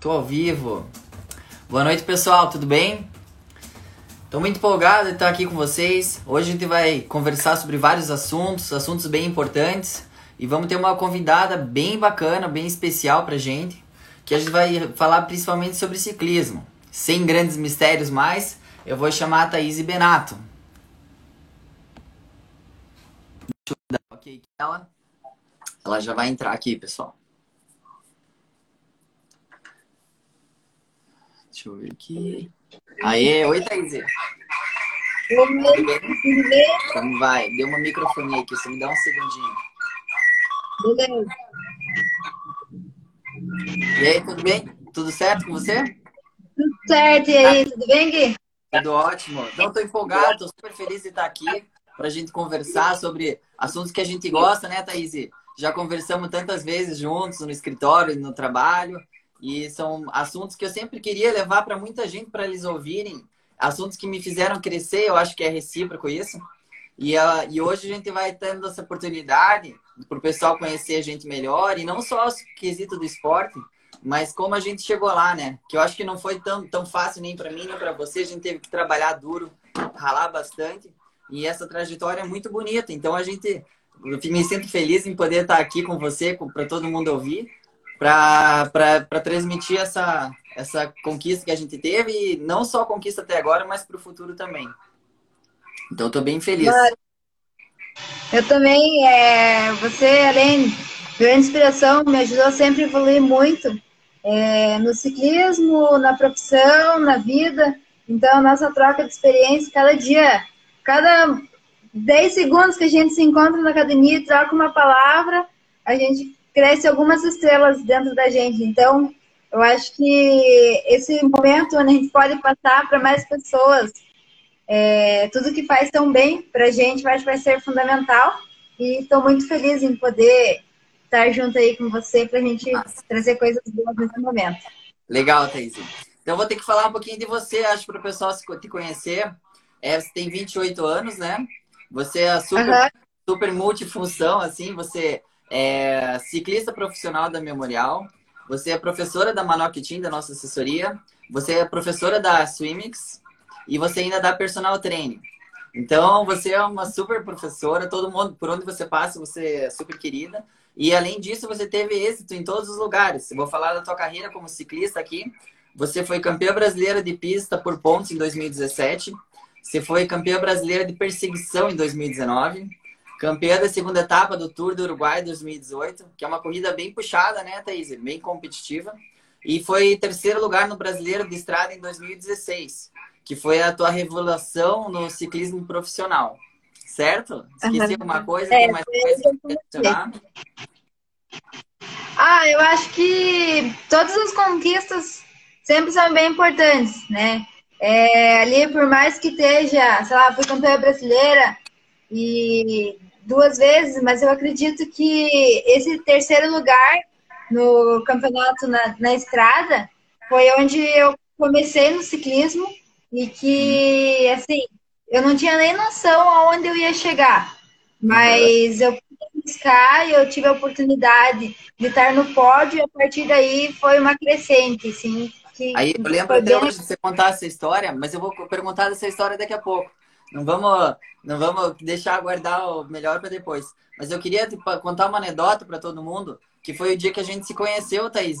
Tô ao vivo. Boa noite, pessoal, tudo bem? Tô muito empolgado de estar aqui com vocês. Hoje a gente vai conversar sobre vários assuntos, assuntos bem importantes. E vamos ter uma convidada bem bacana, bem especial pra gente, que a gente vai falar principalmente sobre ciclismo. Sem grandes mistérios mais, eu vou chamar a Thaís Benato. Deixa eu dar ok ela. Ela já vai entrar aqui, pessoal. Deixa eu ver aqui. Aê, oi, Thaís. Tudo bem? Como vai? Deu uma microfonia aqui, você me dá um segundinho. Beleza. E aí, tudo bem? Tudo certo com você? Tudo certo. E aí, tudo bem, Gui? Tudo ótimo. Então, tô empolgado, tô super feliz de estar aqui pra gente conversar sobre assuntos que a gente gosta, né, Thaís? Já conversamos tantas vezes juntos no escritório, no trabalho. E são assuntos que eu sempre queria levar para muita gente para eles ouvirem. Assuntos que me fizeram crescer, eu acho que é recíproco isso. E, uh, e hoje a gente vai tendo essa oportunidade para o pessoal conhecer a gente melhor. E não só o quesito do esporte, mas como a gente chegou lá, né? Que eu acho que não foi tão, tão fácil nem para mim, nem para você. A gente teve que trabalhar duro, ralar bastante. E essa trajetória é muito bonita. Então a gente. Eu me sinto feliz em poder estar aqui com você, para todo mundo ouvir para transmitir essa, essa conquista que a gente teve, e não só a conquista até agora, mas para o futuro também. Então, estou bem feliz. Eu também, é, você, além de grande inspiração, me ajudou sempre a evoluir muito é, no ciclismo, na profissão, na vida. Então, nossa troca de experiência, cada dia, cada 10 segundos que a gente se encontra na academia e troca uma palavra, a gente cresce algumas estrelas dentro da gente. Então, eu acho que esse momento onde a gente pode passar para mais pessoas é, tudo que faz tão bem para a gente, eu acho que vai ser fundamental. E estou muito feliz em poder estar junto aí com você para a gente Nossa. trazer coisas boas nesse momento. Legal, Thaís. Então, vou ter que falar um pouquinho de você, acho, para o pessoal te conhecer. É, você tem 28 anos, né? Você é super, uhum. super multifunção, assim. Você é ciclista profissional da Memorial, você é professora da Manoc Team, da nossa assessoria, você é professora da Swimix e você ainda dá personal training. Então, você é uma super professora, todo mundo, por onde você passa, você é super querida. E além disso, você teve êxito em todos os lugares. Eu vou falar da tua carreira como ciclista aqui. Você foi campeã brasileira de pista por pontos em 2017. Você foi campeã brasileira de perseguição em 2019 campeã da segunda etapa do Tour do Uruguai 2018, que é uma corrida bem puxada, né, Thaís? Bem competitiva. E foi terceiro lugar no Brasileiro de Estrada em 2016, que foi a tua revelação no ciclismo profissional. Certo? Esqueci uhum. alguma coisa? É, mais coisa Ah, eu acho que todas as conquistas sempre são bem importantes, né? É, ali, por mais que esteja, sei lá, fui campeã brasileira e duas vezes, mas eu acredito que esse terceiro lugar no campeonato na, na estrada foi onde eu comecei no ciclismo e que, assim, eu não tinha nem noção aonde eu ia chegar, mas eu fui buscar e eu tive a oportunidade de estar no pódio e a partir daí foi uma crescente, assim. Que Aí eu lembro até bem... hoje de você contar essa história, mas eu vou perguntar dessa história daqui a pouco. Não vamos, não vamos deixar guardar o melhor para depois. Mas eu queria contar uma anedota para todo mundo, que foi o dia que a gente se conheceu, Thaís.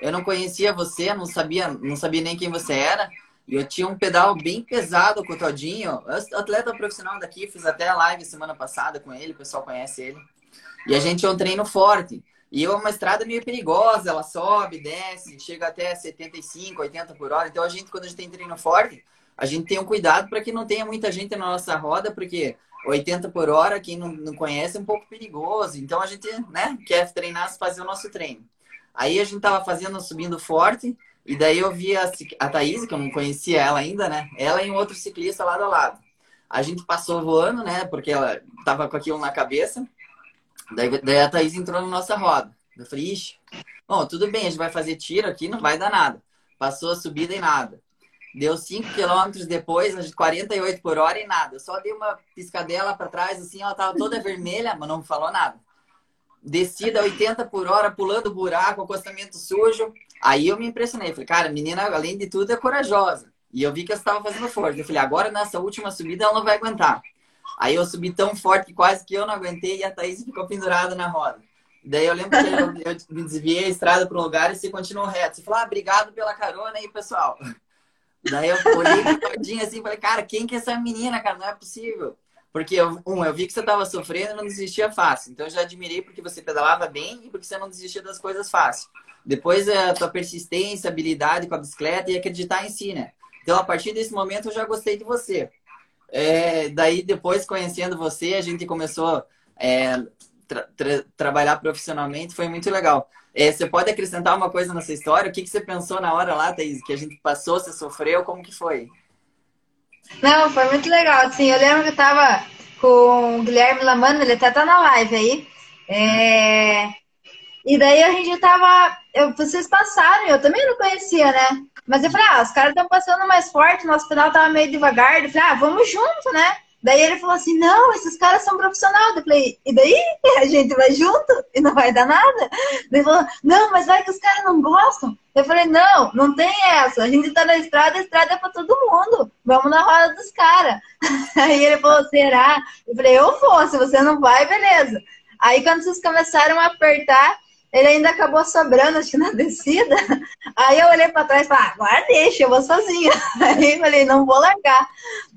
Eu não conhecia você, não sabia, não sabia nem quem você era. E eu tinha um pedal bem pesado com o Todinho, atleta profissional daqui, fiz até live semana passada com ele, o pessoal conhece ele. E a gente é um treino forte. E é uma estrada meio perigosa, ela sobe, desce, chega até 75, 80 por hora. Então a gente, quando a gente tem treino forte, a gente tem um cuidado para que não tenha muita gente na nossa roda, porque 80 por hora, quem não, não conhece, é um pouco perigoso. Então a gente né, quer treinar, fazer o nosso treino. Aí a gente tava fazendo, subindo forte, e daí eu vi a, a Thaís, que eu não conhecia ela ainda, né? Ela e um outro ciclista lado a lado. A gente passou voando, né? Porque ela tava com aquilo na cabeça. Daí, daí a Thaís entrou na nossa roda. Eu falei, ixi, bom, tudo bem, a gente vai fazer tiro aqui, não vai dar nada. Passou a subida e nada. Deu 5 quilômetros depois, 48 por hora e nada. Só dei uma piscadela para trás, assim, ela tava toda vermelha, mas não falou nada. Descida 80 por hora, pulando buraco, acostamento sujo. Aí eu me impressionei. Falei, cara, menina, além de tudo, é corajosa. E eu vi que ela estava fazendo força. Eu falei, agora nessa última subida ela não vai aguentar. Aí eu subi tão forte que quase que eu não aguentei e a Thaís ficou pendurada na roda. Daí eu lembro que eu, eu me desviei a estrada para um lugar e você continuou reto. Você falou, ah, obrigado pela carona aí, pessoal. Daí eu olhei todinho assim e falei, cara, quem que é essa menina, cara? Não é possível. Porque, eu, um, eu vi que você estava sofrendo e não desistia fácil. Então eu já admirei porque você pedalava bem e porque você não desistia das coisas fácil. Depois a tua persistência, habilidade com a bicicleta e acreditar em si, né? Então a partir desse momento eu já gostei de você. É, daí depois conhecendo você, a gente começou é, tra tra trabalhar profissionalmente, foi muito legal. É, você pode acrescentar uma coisa nessa história? O que, que você pensou na hora lá, Thaís? Que a gente passou, você sofreu, como que foi? Não, foi muito legal. Assim, eu lembro que eu tava com o Guilherme Lamano, ele até tá na live aí. É... E daí a gente tava. Eu, vocês passaram, eu também não conhecia, né? Mas eu falei, ah, os caras estão passando mais forte, nosso pedal tava meio devagar. Eu falei, ah, vamos junto, né? Daí ele falou assim: não, esses caras são profissionais. Eu falei: e daí? A gente vai junto e não vai dar nada? Ele falou: não, mas vai que os caras não gostam. Eu falei: não, não tem essa. A gente tá na estrada, a estrada é pra todo mundo. Vamos na roda dos caras. Aí ele falou: será? Eu falei: eu vou, se você não vai, beleza. Aí quando vocês começaram a apertar, ele ainda acabou sobrando, acho que na descida. Aí eu olhei para trás e falei, ah, agora deixa, eu vou sozinha. Aí eu falei, não vou largar.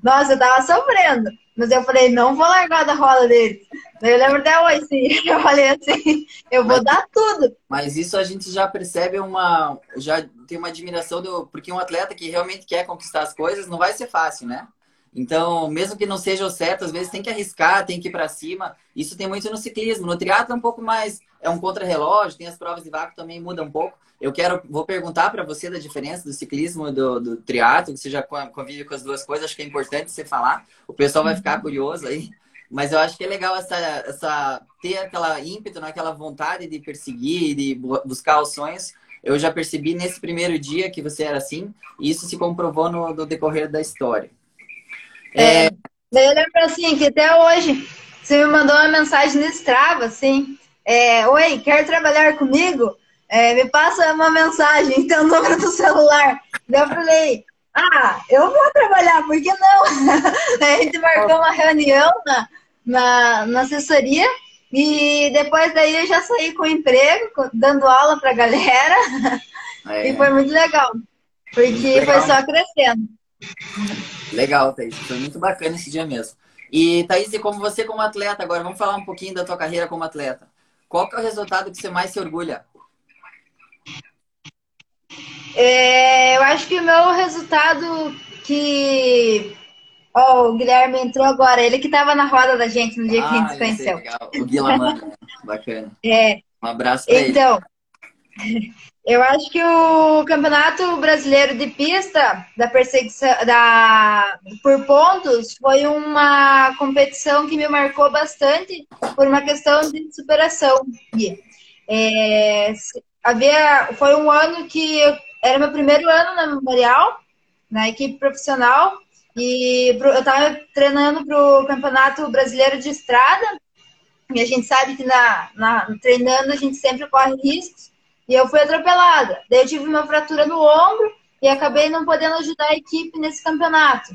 Nossa, eu tava sofrendo. Mas eu falei, não vou largar da roda dele. Eu lembro até hoje, sim. Eu falei assim, eu vou mas, dar tudo. Mas isso a gente já percebe uma. Já tem uma admiração do. Porque um atleta que realmente quer conquistar as coisas não vai ser fácil, né? Então, mesmo que não seja o certo, às vezes tem que arriscar, tem que ir para cima. Isso tem muito no ciclismo. No triatlo é um pouco mais, é um contra-relógio, tem as provas de vácuo também muda um pouco. Eu quero, vou perguntar para você da diferença do ciclismo e do, do triatlo, que você já convive com as duas coisas, acho que é importante você falar. O pessoal vai ficar curioso aí. Mas eu acho que é legal essa, essa ter aquela ímpeto, né? aquela vontade de perseguir, de buscar os sonhos. Eu já percebi nesse primeiro dia que você era assim, e isso se comprovou no, no decorrer da história. É, daí eu lembro assim, que até hoje você me mandou uma mensagem no Strava, assim, é, Oi, quer trabalhar comigo? É, me passa uma mensagem, tem o número do celular. Daí eu falei, ah, eu vou trabalhar, por que não? a gente marcou uma reunião na, na, na assessoria e depois daí eu já saí com emprego, dando aula pra galera. É. E foi muito legal, porque legal. foi só crescendo. Legal, Thaís. Foi muito bacana esse dia mesmo. E, Thaís, e como você como atleta, agora vamos falar um pouquinho da tua carreira como atleta. Qual que é o resultado que você mais se orgulha? É, eu acho que o meu resultado que... Ó, oh, o Guilherme entrou agora. Ele que estava na roda da gente no dia ah, que a gente se conheceu. Legal. O Guilherme, bacana. É. Um abraço pra então, ele. Eu acho que o Campeonato Brasileiro de Pista da perseguição da por pontos foi uma competição que me marcou bastante por uma questão de superação. É, havia foi um ano que eu, era meu primeiro ano na Memorial, na equipe profissional e eu estava treinando para o Campeonato Brasileiro de Estrada e a gente sabe que na, na treinando a gente sempre corre riscos e eu fui atropelada. Daí eu tive uma fratura no ombro e acabei não podendo ajudar a equipe nesse campeonato.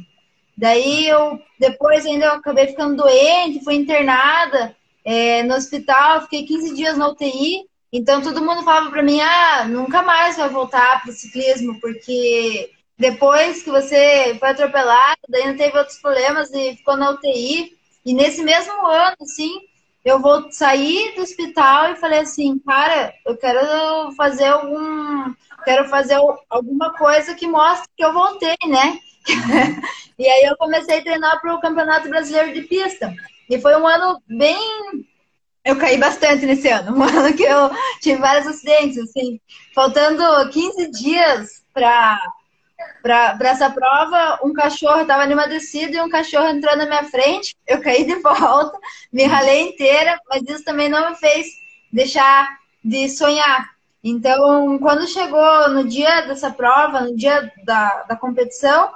Daí eu, depois ainda eu acabei ficando doente, fui internada é, no hospital, fiquei 15 dias na UTI. Então todo mundo falava para mim, ah, nunca mais vai voltar para o ciclismo, porque depois que você foi atropelado, daí não teve outros problemas e ficou na UTI. E nesse mesmo ano, assim, eu vou sair do hospital e falei assim, cara, eu quero fazer algum, quero fazer alguma coisa que mostre que eu voltei, né? e aí eu comecei a treinar para o Campeonato Brasileiro de Pista. E foi um ano bem eu caí bastante nesse ano, um ano que eu tive vários acidentes, assim, faltando 15 dias para para essa prova, um cachorro estava numa descida e um cachorro entrou na minha frente. Eu caí de volta, me ralei inteira, mas isso também não me fez deixar de sonhar. Então, quando chegou no dia dessa prova, no dia da, da competição,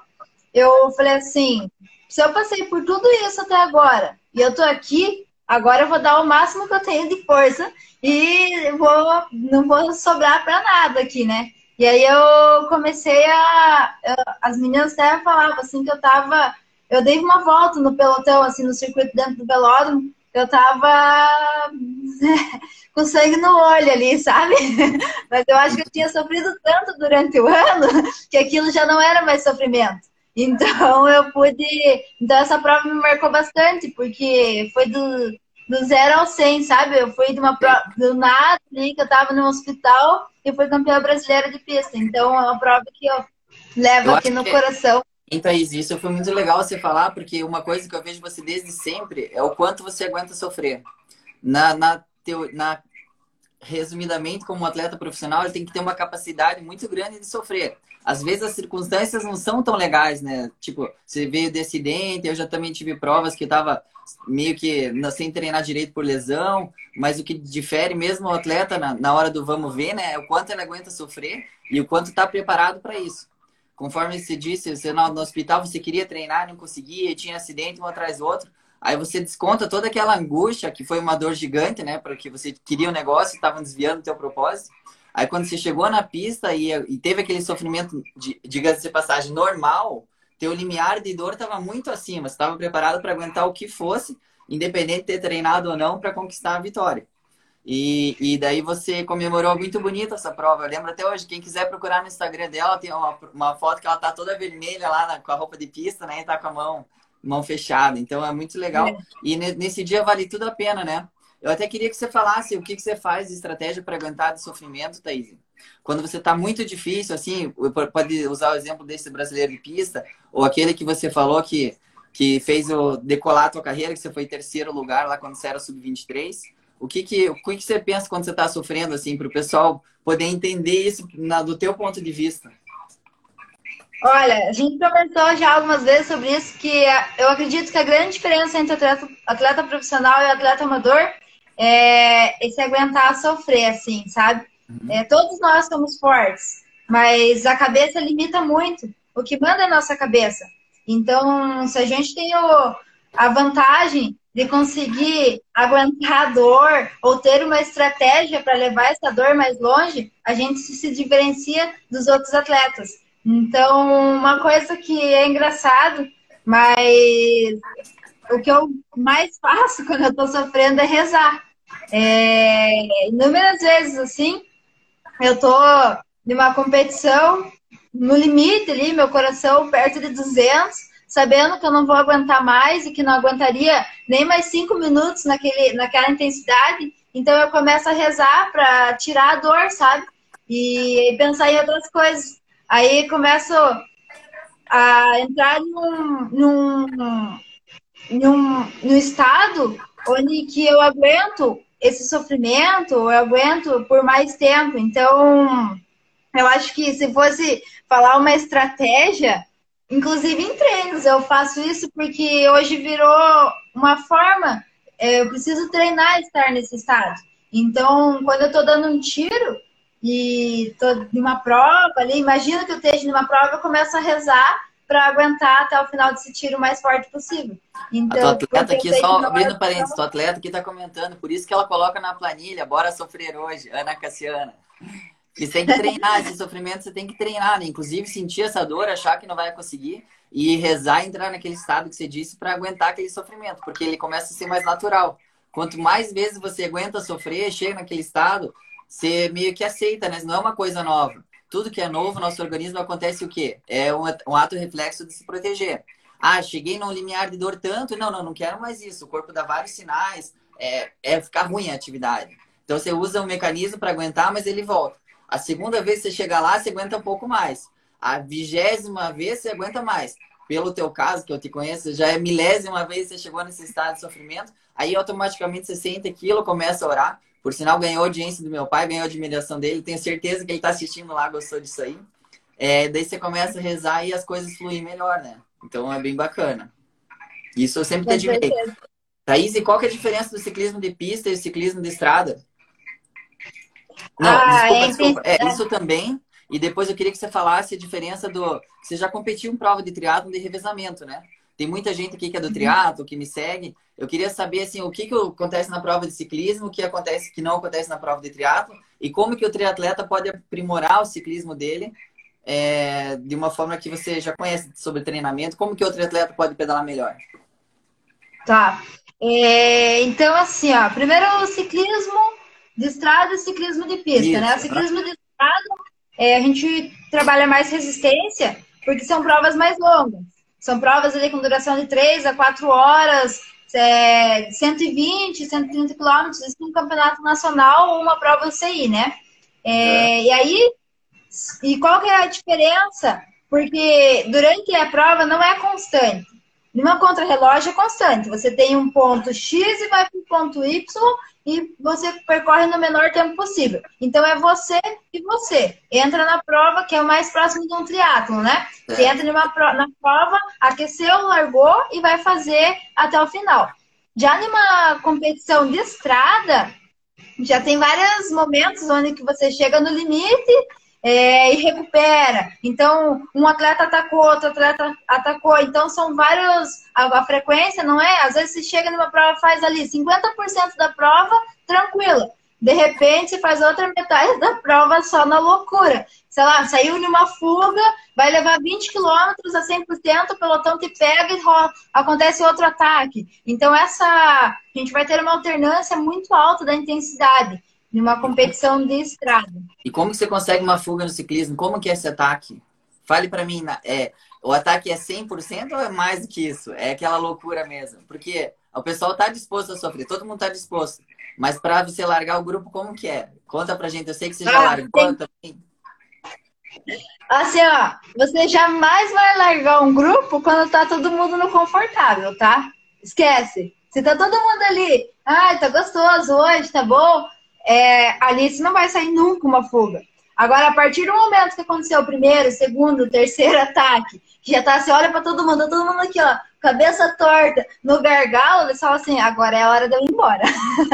eu falei assim: se eu passei por tudo isso até agora e eu tô aqui, agora eu vou dar o máximo que eu tenho de força e vou, não vou sobrar para nada aqui, né? E aí eu comecei a. As meninas até falavam assim que eu tava. Eu dei uma volta no pelotão, assim, no circuito dentro do velódromo. Eu tava com sangue no olho ali, sabe? Mas eu acho que eu tinha sofrido tanto durante o ano que aquilo já não era mais sofrimento. Então eu pude. Então essa prova me marcou bastante, porque foi do, do zero ao 100, sabe? Eu fui de uma prova do nada ali, que eu tava no hospital e fui campeã brasileira de pista. Então é uma prova que eu levo eu aqui no que... coração. Então, isso foi muito legal você falar, porque uma coisa que eu vejo você desde sempre é o quanto você aguenta sofrer. Na, na, teo, na resumidamente, como um atleta profissional, ele tem que ter uma capacidade muito grande de sofrer. Às vezes as circunstâncias não são tão legais, né? Tipo, você veio de acidente, eu já também tive provas que eu tava meio que sem treinar direito por lesão, mas o que difere mesmo o atleta na, na hora do vamos ver, né? É o quanto ele aguenta sofrer e o quanto está preparado para isso. Conforme você disse, você no, no hospital você queria treinar, não conseguia, tinha acidente um atrás do outro. Aí você desconta toda aquela angústia, que foi uma dor gigante, né? Porque você queria um negócio e estavam desviando o teu propósito. Aí quando você chegou na pista e, e teve aquele sofrimento, de, diga-se de passagem, normal, teu limiar de dor estava muito acima. Você estava preparado para aguentar o que fosse, independente de ter treinado ou não, para conquistar a vitória. E, e daí você comemorou muito bonito essa prova. Eu lembro até hoje, quem quiser procurar no Instagram dela, tem uma, uma foto que ela tá toda vermelha lá na, com a roupa de pista, né? E tá com a mão mão fechada. Então é muito legal. É. E nesse dia vale tudo a pena, né? Eu até queria que você falasse o que, que você faz de estratégia para aguentar de sofrimento, Thaís. Quando você está muito difícil, assim, pode usar o exemplo desse brasileiro de pista, ou aquele que você falou que, que fez o decolar a tua carreira, que você foi terceiro lugar lá quando você era sub-23. O que que, o que que você pensa quando você está sofrendo, assim, para o pessoal poder entender isso na, do teu ponto de vista? Olha, a gente conversou já algumas vezes sobre isso, que eu acredito que a grande diferença entre atleta, atleta profissional e atleta amador é esse aguentar sofrer, assim, sabe? Uhum. É, todos nós somos fortes, mas a cabeça limita muito. O que manda é a nossa cabeça. Então, se a gente tem o, a vantagem de conseguir aguentar a dor ou ter uma estratégia para levar essa dor mais longe, a gente se diferencia dos outros atletas. Então, uma coisa que é engraçado, mas o que eu mais faço quando eu tô sofrendo é rezar. É, inúmeras vezes, assim, eu tô numa competição, no limite ali, meu coração perto de 200, sabendo que eu não vou aguentar mais e que não aguentaria nem mais cinco minutos naquele, naquela intensidade. Então eu começo a rezar para tirar a dor, sabe? E pensar em outras coisas. Aí começo a entrar num, num, num, num estado onde que eu aguento esse sofrimento, eu aguento por mais tempo. Então, eu acho que se fosse falar uma estratégia, inclusive em treinos, eu faço isso porque hoje virou uma forma, é, eu preciso treinar estar nesse estado. Então, quando eu estou dando um tiro, e tô numa prova ali, imagina que eu esteja numa prova, eu começo a rezar para aguentar até o final desse tiro o mais forte possível. Então, a tua atleta aqui, só abrindo parênteses, tua atleta aqui está comentando, por isso que ela coloca na planilha, bora sofrer hoje, Ana Cassiana. E você tem que treinar, esse sofrimento você tem que treinar, né? Inclusive sentir essa dor, achar que não vai conseguir e rezar entrar naquele estado que você disse para aguentar aquele sofrimento, porque ele começa a ser mais natural. Quanto mais vezes você aguenta sofrer, chega naquele estado, você meio que aceita, né? Não é uma coisa nova. Tudo que é novo, nosso organismo acontece o quê? É um, um ato reflexo de se proteger. Ah, cheguei num limiar de dor tanto, não, não, não quero mais isso. O corpo dá vários sinais, é, é ficar ruim a atividade. Então você usa um mecanismo para aguentar, mas ele volta. A segunda vez que você chega lá, você aguenta um pouco mais. A vigésima vez você aguenta mais. Pelo teu caso, que eu te conheço, já é milésima vez que você chegou nesse estado de sofrimento, aí automaticamente você sente aquilo, começa a orar. Por sinal, ganhou audiência do meu pai, ganhou admiração dele. Tenho certeza que ele está assistindo lá, gostou disso aí. É, daí você começa a rezar e as coisas fluem melhor, né? Então é bem bacana. Isso eu sempre te admirei. Thaís, e qual que é a diferença do ciclismo de pista e do ciclismo de estrada? Não, ah, desculpa, é desculpa. É, isso também. E depois eu queria que você falasse a diferença do. Você já competiu em prova de triatlo de revezamento, né? Tem muita gente aqui que é do triatlo, que me segue. Eu queria saber assim, o que, que acontece na prova de ciclismo, o que acontece que não acontece na prova de triatlo e como que o triatleta pode aprimorar o ciclismo dele é, de uma forma que você já conhece sobre treinamento, como que o triatleta pode pedalar melhor? Tá. É, então, assim, ó, primeiro o ciclismo de estrada e ciclismo de pista, Isso, né? O ciclismo de estrada, é, a gente trabalha mais resistência, porque são provas mais longas. São provas ali com duração de 3 a 4 horas, é, 120, 130 quilômetros, isso no campeonato nacional ou uma prova UCI, né? É, é. E aí, e qual que é a diferença? Porque durante a prova não é constante. Numa contrarrelógio é constante. Você tem um ponto X e vai para o ponto Y e você percorre no menor tempo possível. Então é você e você. Entra na prova, que é o mais próximo de um triatlo, né? Você é. entra numa, na prova, aqueceu, largou e vai fazer até o final. Já numa competição de estrada, já tem vários momentos onde que você chega no limite é, e recupera. Então, um atleta atacou, outro atleta atacou. Então, são vários. A, a frequência não é? Às vezes você chega numa prova faz ali 50% da prova, tranquila. De repente, faz outra metade da prova só na loucura. Sei lá, saiu numa fuga, vai levar 20 quilômetros a 100%, o pelotão te pega e acontece outro ataque. Então, essa. A gente vai ter uma alternância muito alta da intensidade numa competição de estrada. E como você consegue uma fuga no ciclismo? Como que é esse ataque? Fale para mim, é, o ataque é 100% ou é mais do que isso? É aquela loucura mesmo? Porque o pessoal tá disposto a sofrer, todo mundo tá disposto. Mas para você largar o grupo, como que é? Conta pra gente, eu sei que você já ah, largou também. Assim, ó, você jamais vai largar um grupo quando tá todo mundo no confortável, tá? Esquece. Se tá todo mundo ali, ai, tá gostoso hoje, tá bom? É, Alice não vai sair nunca uma fuga. Agora, a partir do momento que aconteceu o primeiro, segundo, terceiro ataque, que já tá, você olha para todo mundo, todo mundo aqui, ó, cabeça torta, no gargalo, eles falam assim, agora é a hora de eu ir embora.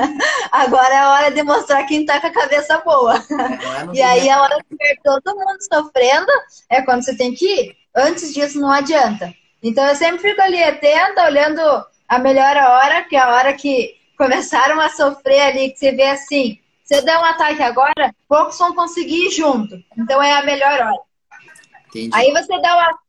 agora é a hora de mostrar quem tá com a cabeça boa. É, e aí, a hora que ver todo mundo sofrendo, é quando você tem que ir. Antes disso, não adianta. Então, eu sempre fico ali atenta, olhando a melhor hora, que é a hora que começaram a sofrer ali, que você vê assim, você dá um ataque agora, poucos vão conseguir ir junto. Então é a melhor hora. Entendi. Aí você dá uma.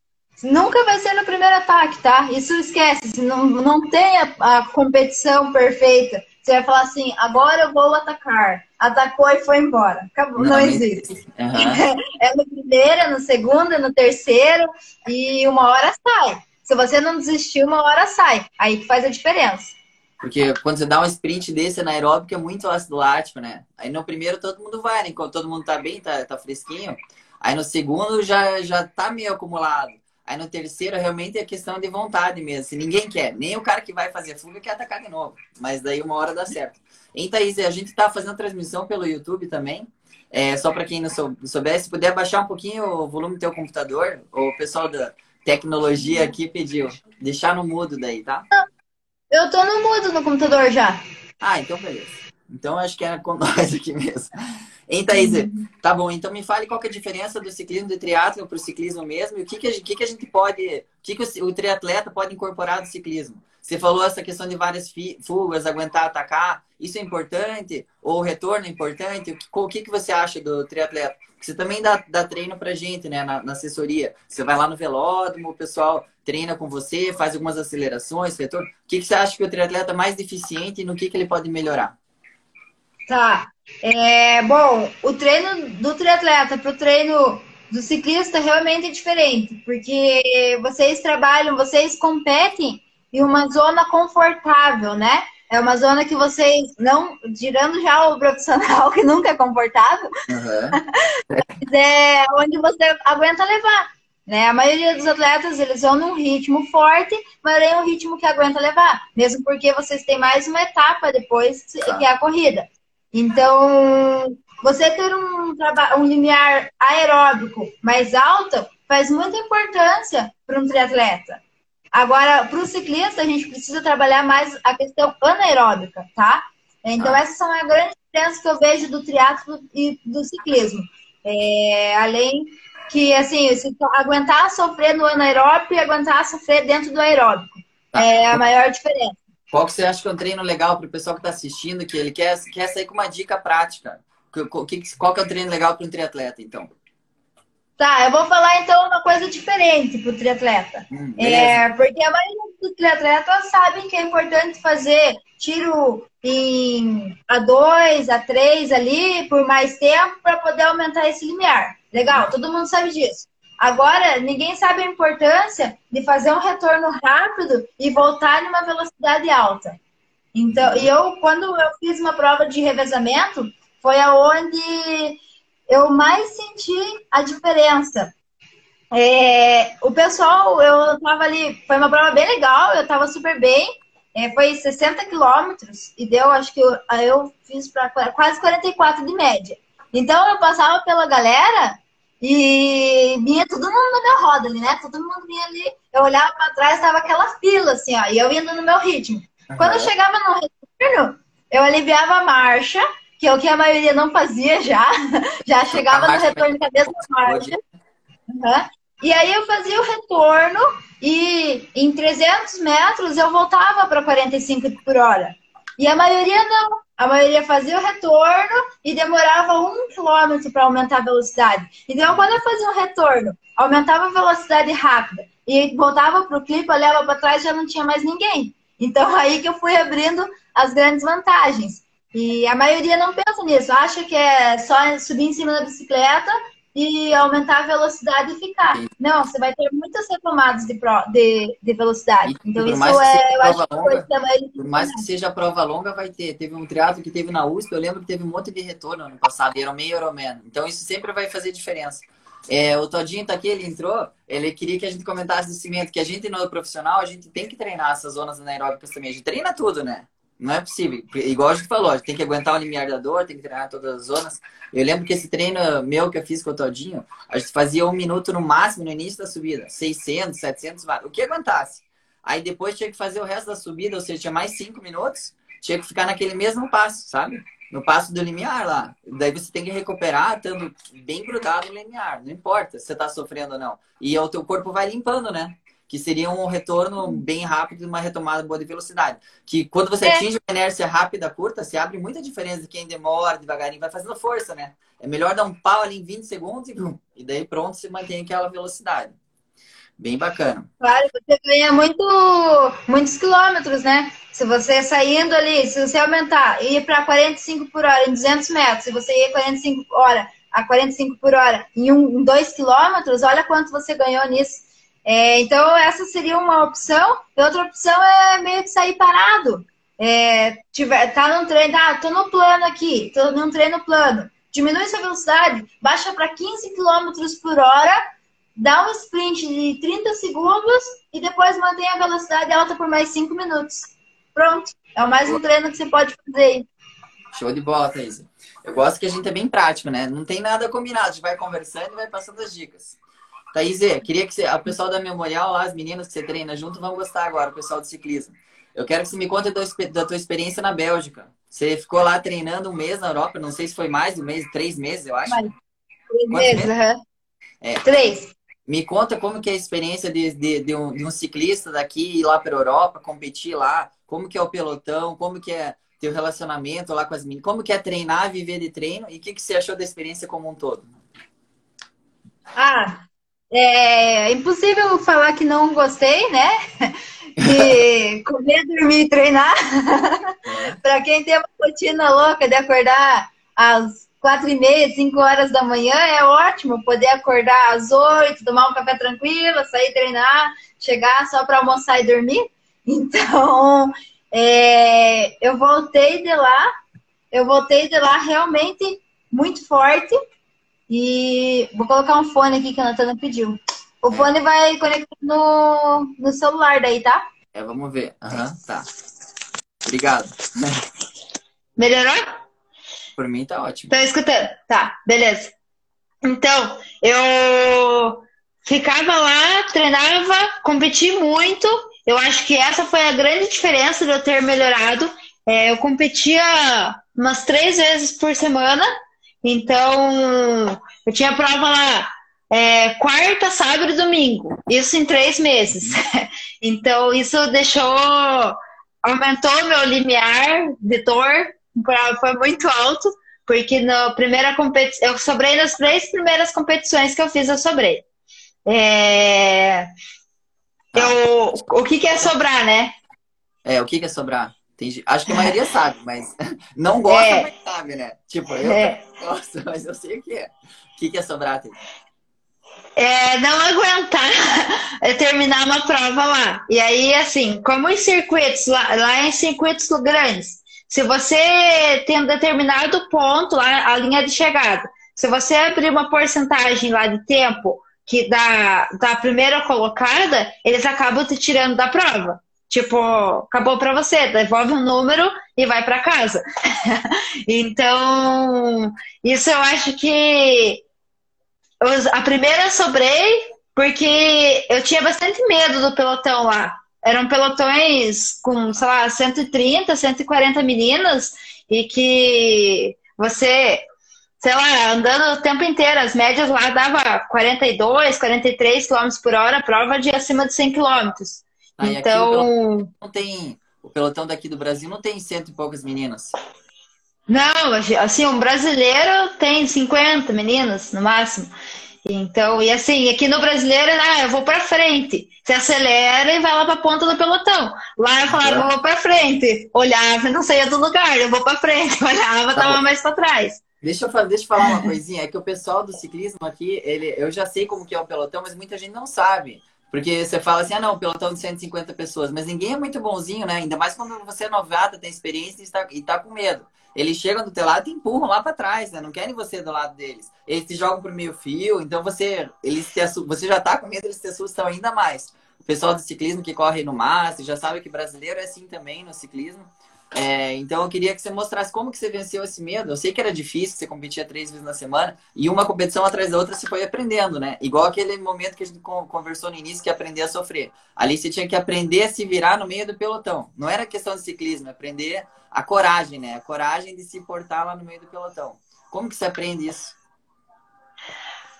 Nunca vai ser no primeiro ataque, tá? Isso esquece. Não, não tem a, a competição perfeita. Você vai falar assim, agora eu vou atacar. Atacou e foi embora. Acabou. Não, não existe. Uhum. É no primeiro, no segundo, no terceiro, e uma hora sai. Se você não desistir, uma hora sai. Aí que faz a diferença. Porque quando você dá um sprint desse na aeróbica é muito ácido lático, né? Aí no primeiro todo mundo vai, né? Enquanto todo mundo tá bem, tá, tá fresquinho. Aí no segundo já, já tá meio acumulado. Aí no terceiro realmente é questão de vontade mesmo. Se ninguém quer, nem o cara que vai fazer fuga quer atacar de novo. Mas daí uma hora dá certo. Hein, Thaís, a gente tá fazendo transmissão pelo YouTube também. É, só para quem não soubesse, se puder baixar um pouquinho o volume do teu computador, o pessoal da tecnologia aqui pediu. Deixar no mudo daí, tá? Eu tô no mudo no computador já. Ah, então beleza. Então acho que era com nós aqui mesmo. Hein, Thaís? Uhum. Tá bom, então me fale qual é a diferença do ciclismo de triatlo para o ciclismo mesmo e o que, que, a, gente, que, que a gente pode, o que, que o, o triatleta pode incorporar do ciclismo? Você falou essa questão de várias fugas, aguentar, atacar. Isso é importante? Ou o retorno é importante? O que, que você acha do triatleta? Você também dá, dá treino pra gente, né, na, na, assessoria. Você vai lá no velódromo, o pessoal treina com você, faz algumas acelerações, retorno. O que, que você acha que o triatleta é mais deficiente e no que, que ele pode melhorar? Tá. É, bom, o treino do triatleta para o treino do ciclista realmente é diferente, porque vocês trabalham, vocês competem em uma zona confortável, né? É uma zona que vocês não, tirando já o profissional que nunca é confortável, uhum. é onde você aguenta levar. Né? A maioria dos atletas eles vão num ritmo forte, mas é um ritmo que aguenta levar, mesmo porque vocês têm mais uma etapa depois tá. que é a corrida. Então, você ter um, um limiar aeróbico mais alto faz muita importância para um triatleta. Agora, para o ciclista, a gente precisa trabalhar mais a questão anaeróbica, tá? Então, ah. essas são as grandes diferenças que eu vejo do triatlo e do ciclismo. É, além que, assim, se aguentar sofrer no anaeróbico e aguentar sofrer dentro do aeróbico. Tá. É a maior diferença. Qual que você acha que é um treino legal para o pessoal que está assistindo, que ele quer, quer sair com uma dica prática? Qual que, qual que é o treino legal para um triatleta, então? Tá, eu vou falar então uma coisa diferente para o triatleta. Hum, é, porque a maioria dos triatletas sabem que é importante fazer tiro em A2, A3 ali por mais tempo para poder aumentar esse limiar. Legal, todo mundo sabe disso. Agora, ninguém sabe a importância de fazer um retorno rápido e voltar numa velocidade alta. Então, e eu, quando eu fiz uma prova de revezamento, foi aonde eu mais senti a diferença. É, o pessoal, eu tava ali, foi uma prova bem legal, eu tava super bem. É, foi 60 quilômetros e deu, acho que eu, eu fiz para quase 44 de média. Então eu passava pela galera e vinha todo mundo na minha roda ali, né? Todo mundo vinha ali. Eu olhava para trás, tava aquela fila, assim, ó, e eu indo no meu ritmo. Uhum. Quando eu chegava no retorno, eu aliviava a marcha que é o que a maioria não fazia já. Já chegava no retorno com a mesma marcha. Uhum. E aí eu fazia o retorno e em 300 metros eu voltava para 45 por hora. E a maioria não. A maioria fazia o retorno e demorava um quilômetro para aumentar a velocidade. Então, quando eu fazia um retorno, aumentava a velocidade rápida e voltava para o clipe, olhava para trás já não tinha mais ninguém. Então, aí que eu fui abrindo as grandes vantagens. E a maioria não pensa nisso, acha que é só subir em cima da bicicleta e aumentar a velocidade e ficar. Não, você vai ter muitas retomadas de, pro, de, de velocidade. Então, isso é, eu acho longa, que Por mais que seja prova longa, vai ter. Teve um triatlo que teve na USP, eu lembro que teve um monte de retorno ano passado, e era meio Ironman. Então, isso sempre vai fazer diferença. É, o Todinho tá aqui, ele entrou, ele queria que a gente comentasse do cimento, que a gente no profissional, a gente tem que treinar essas zonas anaeróbicas também. A gente treina tudo, né? Não é possível. Igual a gente falou, a gente tem que aguentar o limiar da dor, tem que treinar todas as zonas. Eu lembro que esse treino meu que eu fiz com o Todinho, a gente fazia um minuto no máximo no início da subida. 600, 700 watts. O que aguentasse. Aí depois tinha que fazer o resto da subida, ou seja, tinha mais 5 minutos. Tinha que ficar naquele mesmo passo, sabe? No passo do limiar lá. Daí você tem que recuperar estando bem grudado no limiar. Não importa se você tá sofrendo ou não. E o teu corpo vai limpando, né? Que seria um retorno bem rápido e uma retomada boa de velocidade. Que quando você é. atinge uma inércia rápida, curta, se abre muita diferença de quem demora devagarinho, vai fazendo força, né? É melhor dar um pau ali em 20 segundos e, e daí pronto, você mantém aquela velocidade. Bem bacana. Claro, você ganha muito, muitos quilômetros, né? Se você saindo ali, se você aumentar e ir para 45 por hora em 200 metros, se você ir 45 hora a 45 por hora em 1, 2 quilômetros, olha quanto você ganhou nisso. É, então, essa seria uma opção. Outra opção é meio que sair parado. É, tiver, tá num treino, ah, tô no plano aqui, tô num treino plano. Diminui sua velocidade, baixa para 15 km por hora, dá um sprint de 30 segundos e depois mantém a velocidade alta por mais 5 minutos. Pronto. É mais um treino que você pode fazer. Show de bola, Thaís. Eu gosto que a gente é bem prático, né? Não tem nada combinado. A gente vai conversando e vai passando as dicas. Thaís, queria que você, o pessoal da Memorial lá, as meninas que você treina junto, vão gostar agora, o pessoal do ciclismo. Eu quero que você me conte da tua experiência na Bélgica. Você ficou lá treinando um mês na Europa, não sei se foi mais de um mês, três meses, eu acho. Mais. Três meses, uhum. é. Três. Me conta como que é a experiência de, de, de, um, de um ciclista daqui ir lá para a Europa, competir lá, como que é o pelotão, como que é teu relacionamento lá com as meninas, como que é treinar, viver de treino e o que, que você achou da experiência como um todo? Ah, é impossível falar que não gostei, né? De comer, dormir e treinar. para quem tem uma rotina louca de acordar às quatro e meia, cinco horas da manhã, é ótimo poder acordar às oito, tomar um café tranquilo, sair treinar, chegar só para almoçar e dormir. Então, é, eu voltei de lá, eu voltei de lá realmente muito forte e vou colocar um fone aqui que a Natana pediu. O fone vai conectar no, no celular daí, tá? É, vamos ver. Aham, uhum, tá. Obrigado. Melhorou? Por mim tá ótimo. Tá escutando? Tá, beleza. Então, eu ficava lá, treinava, competi muito. Eu acho que essa foi a grande diferença de eu ter melhorado. É, eu competia umas três vezes por semana então, eu tinha prova lá é, quarta, sábado e domingo. Isso em três meses. então, isso deixou. aumentou meu limiar de dor, foi muito alto, porque na primeira competição. Eu sobrei nas três primeiras competições que eu fiz, eu sobrei. É, eu, o que, que é sobrar, né? É, o que, que é sobrar? Tem, acho que a maioria sabe, mas não gosta, é. mas sabe, né? Tipo, eu é. gosto, mas eu sei o que é. O que, que é sobrar? É, não aguentar é terminar uma prova lá. E aí, assim, como em circuitos, lá, lá em circuitos grandes, se você tem um determinado ponto lá, a linha de chegada, se você abrir uma porcentagem lá de tempo que da, da primeira colocada, eles acabam te tirando da prova. Tipo, acabou para você, devolve um número e vai para casa. então, isso eu acho que a primeira sobrei porque eu tinha bastante medo do pelotão lá. Eram pelotões com, sei lá, 130, 140 meninas e que você, sei lá, andando o tempo inteiro, as médias lá dava 42, 43 km por hora, prova de acima de 100 km. Então. não tem. O pelotão daqui do Brasil não tem cento e poucas meninas. Não, assim, um brasileiro tem 50 meninas no máximo. Então, e assim, aqui no brasileiro, ah, eu vou para frente. Você acelera e vai lá para a ponta do pelotão. Lá eu falava, eu vou para frente. Olhava, não saía do lugar, eu vou para frente. Olhava, tá tava bom. mais para trás. Deixa eu, deixa eu falar uma coisinha, é que o pessoal do ciclismo aqui, ele, eu já sei como que é o pelotão, mas muita gente não sabe. Porque você fala assim, ah não, pelotão de 150 pessoas, mas ninguém é muito bonzinho, né? Ainda mais quando você é novata, tem experiência e está, e tá com medo. Eles chegam do teu lado e empurram lá para trás, né? Não querem você do lado deles. Eles te jogam pro meio fio, então você, eles te você já tá com medo, eles te assustam ainda mais. O pessoal do ciclismo que corre no Master já sabe que brasileiro é assim também no ciclismo. É, então eu queria que você mostrasse como que você venceu esse medo. Eu sei que era difícil, você competia três vezes na semana e uma competição atrás da outra você foi aprendendo, né? Igual aquele momento que a gente conversou no início que é aprender a sofrer. Ali você tinha que aprender a se virar no meio do pelotão. Não era questão de ciclismo, é aprender a coragem, né? A coragem de se portar lá no meio do pelotão. Como que você aprende isso?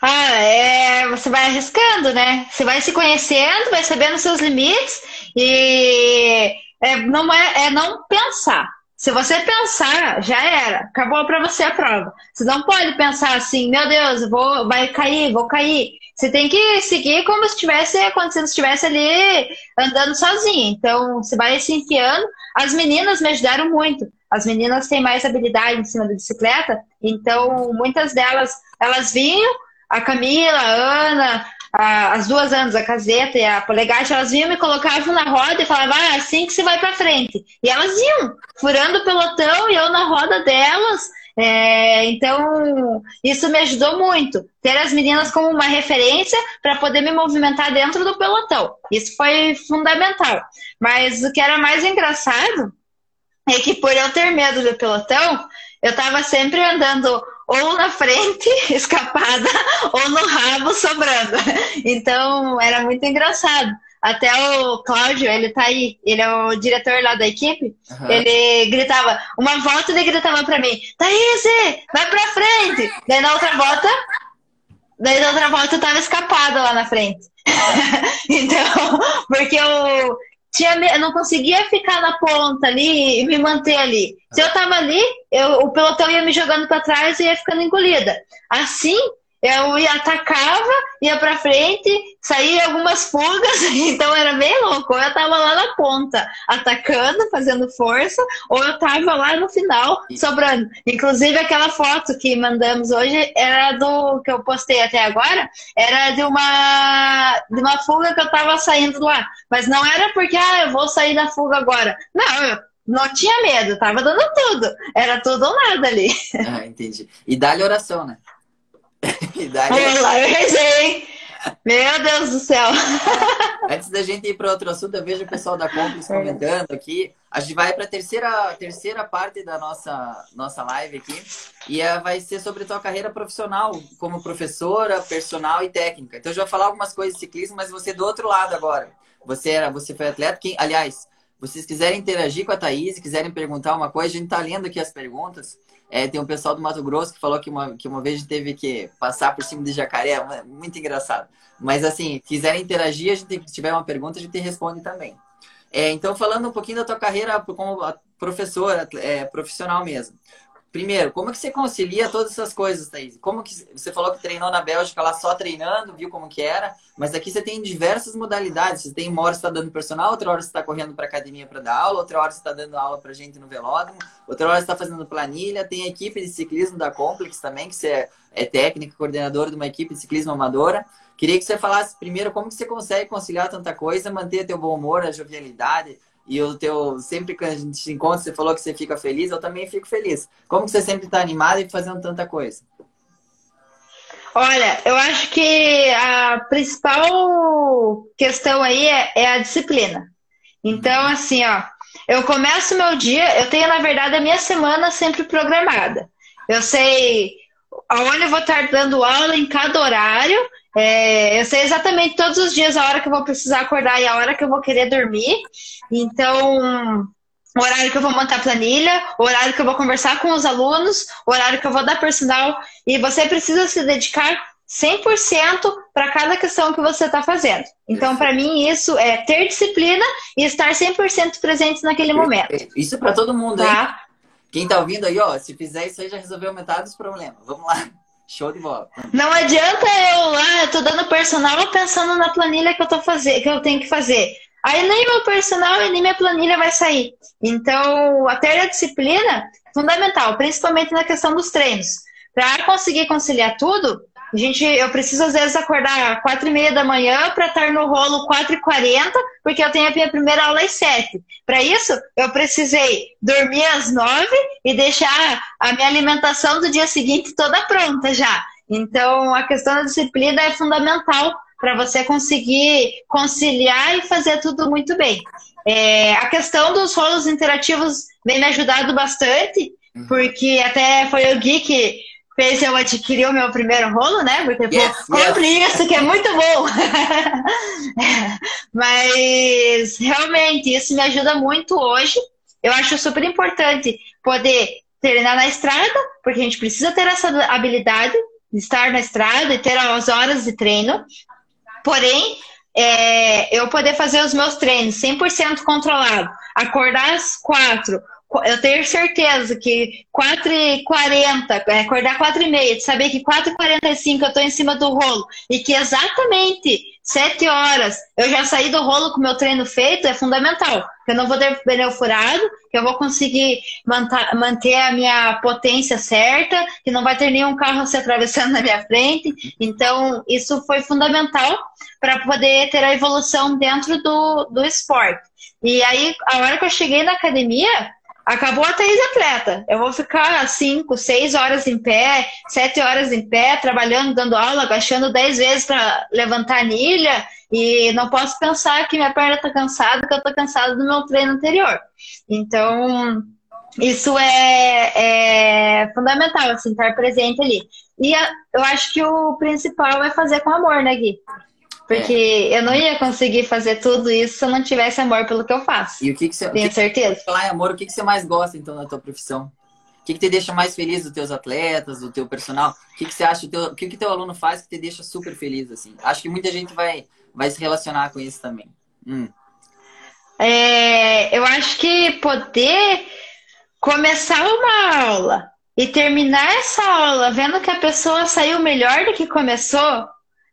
Ah, é, você vai arriscando, né? Você vai se conhecendo, vai sabendo seus limites e é, não é, é não pensar. Se você pensar, já era, acabou para você a prova. Você não pode pensar assim, meu Deus, vou, vai cair, vou cair. Você tem que seguir como se estivesse acontecendo, se estivesse ali andando sozinho. Então, você vai se enfiando. As meninas me ajudaram muito. As meninas têm mais habilidade em cima da bicicleta, então muitas delas, elas vinham, a Camila, a Ana, as duas anos, a caseta e a polegate, elas vinham, me colocavam na roda e falavam, ah, é assim que se vai para frente. E elas iam, furando o pelotão e eu na roda delas. É, então, isso me ajudou muito. Ter as meninas como uma referência para poder me movimentar dentro do pelotão. Isso foi fundamental. Mas o que era mais engraçado é que por eu ter medo do pelotão, eu estava sempre andando ou na frente, escapada, ou no rabo, sobrando. Então, era muito engraçado. Até o Cláudio, ele tá aí, ele é o diretor lá da equipe, uhum. ele gritava, uma volta ele gritava pra mim, Thaís, vai pra frente! Daí na outra volta, daí na outra volta eu tava escapada lá na frente. então, porque eu, tinha, eu não conseguia ficar na ponta ali e me manter ali. Se eu tava ali, eu, o pelotão ia me jogando para trás e ia ficando engolida. Assim, eu ia atacava, ia para frente, saía algumas fugas, então era bem louco. Ou eu tava lá na ponta, atacando, fazendo força, ou eu tava lá no final, sobrando. Inclusive aquela foto que mandamos hoje era do que eu postei até agora, era de uma de uma fuga que eu tava saindo lá, mas não era porque ah, eu vou sair da fuga agora. Não, eu não tinha medo, tava dando tudo. Era tudo ou nada ali. Ah, entendi. E dá-lhe oração, né? Vamos lá, eu rezei. Meu Deus do céu. Antes da gente ir para outro assunto, eu vejo o pessoal da Complex comentando aqui. A gente vai para a terceira, terceira parte da nossa, nossa live aqui. E é, vai ser sobre a tua carreira profissional, como professora, personal e técnica. Então, eu já vou falar algumas coisas de ciclismo, mas você do outro lado agora. Você, era, você foi atleta. Quem, aliás, vocês quiserem interagir com a Thaís, quiserem perguntar uma coisa, a gente está lendo aqui as perguntas. É, tem um pessoal do Mato Grosso que falou que uma, que uma vez teve que passar por cima de jacaré, muito engraçado. Mas assim, quiserem interagir, a gente, se tiver uma pergunta, a gente responde também. É, então, falando um pouquinho da tua carreira como professora, é, profissional mesmo. Primeiro, como que você concilia todas essas coisas, Thaís? Como que você falou que treinou na Bélgica lá só treinando, viu como que era, mas aqui você tem diversas modalidades. Você tem uma hora você está dando personal, outra hora você está correndo para academia para dar aula, outra hora você está dando aula para gente no velódromo, outra hora você está fazendo planilha. Tem a equipe de ciclismo da Complex também, que você é, é técnica, coordenadora de uma equipe de ciclismo amadora. Queria que você falasse primeiro como que você consegue conciliar tanta coisa, manter teu bom humor, a jovialidade, e o teu, sempre que a gente se encontra, você falou que você fica feliz, eu também fico feliz. Como que você sempre está animada e fazendo tanta coisa? Olha, eu acho que a principal questão aí é, é a disciplina. Então, assim, ó, eu começo meu dia, eu tenho, na verdade, a minha semana sempre programada. Eu sei aonde eu vou estar dando aula em cada horário, é, eu sei exatamente todos os dias a hora que eu vou precisar acordar e a hora que eu vou querer dormir. Então, o horário que eu vou montar a planilha, o horário que eu vou conversar com os alunos, o horário que eu vou dar personal. E você precisa se dedicar 100% para cada questão que você está fazendo. Então, para mim, isso é ter disciplina e estar 100% presente naquele momento. Isso para todo mundo, tá? hein? Quem está ouvindo aí, ó, se fizer isso aí já resolveu metade dos problemas. Vamos lá. Show de bola. Não adianta eu lá, eu tô dando personal pensando na planilha que eu tô fazendo, que eu tenho que fazer. Aí nem meu personal e nem minha planilha vai sair. Então, a ter a disciplina fundamental, principalmente na questão dos treinos. Para conseguir conciliar tudo, a gente, eu preciso às vezes acordar quatro e meia da manhã para estar no rolo quatro e quarenta, porque eu tenho a minha primeira aula às sete. Para isso, eu precisei dormir às nove e deixar a minha alimentação do dia seguinte toda pronta já. Então, a questão da disciplina é fundamental para você conseguir conciliar e fazer tudo muito bem. É, a questão dos rolos interativos vem me ajudado bastante, uhum. porque até foi o Gui que fez eu adquirir o meu primeiro rolo, né? Porque, yes, pô, compre yes. isso que é muito bom. Mas, realmente, isso me ajuda muito hoje. Eu acho super importante poder treinar na estrada, porque a gente precisa ter essa habilidade de estar na estrada e ter as horas de treino. Porém, é, eu poder fazer os meus treinos 100% controlado, acordar às quatro, eu tenho certeza que 4h40, é, acordar 4h30, saber que 4h45 eu estou em cima do rolo e que exatamente 7 horas eu já saí do rolo com meu treino feito é fundamental. Eu não vou ter pneu furado, que eu vou conseguir manter a minha potência certa, que não vai ter nenhum carro se atravessando na minha frente. Então, isso foi fundamental para poder ter a evolução dentro do, do esporte. E aí, a hora que eu cheguei na academia, Acabou a Thaís atleta. Eu vou ficar 5, 6 horas em pé, 7 horas em pé, trabalhando, dando aula, agachando 10 vezes para levantar a anilha. E não posso pensar que minha perna está cansada, que eu estou cansada do meu treino anterior. Então, isso é, é fundamental, assim, estar presente ali. E eu acho que o principal é fazer com amor, né, Gui? Porque é. eu não ia conseguir fazer tudo isso se eu não tivesse amor pelo que eu faço. E o que, que você. Tenho que certeza. Que, falar em amor, o que, que você mais gosta, então, da tua profissão? O que, que te deixa mais feliz dos teus atletas, do teu personal? O que, que você acha, o, teu, o que, que teu aluno faz que te deixa super feliz, assim? Acho que muita gente vai, vai se relacionar com isso também. Hum. É, eu acho que poder começar uma aula e terminar essa aula vendo que a pessoa saiu melhor do que começou,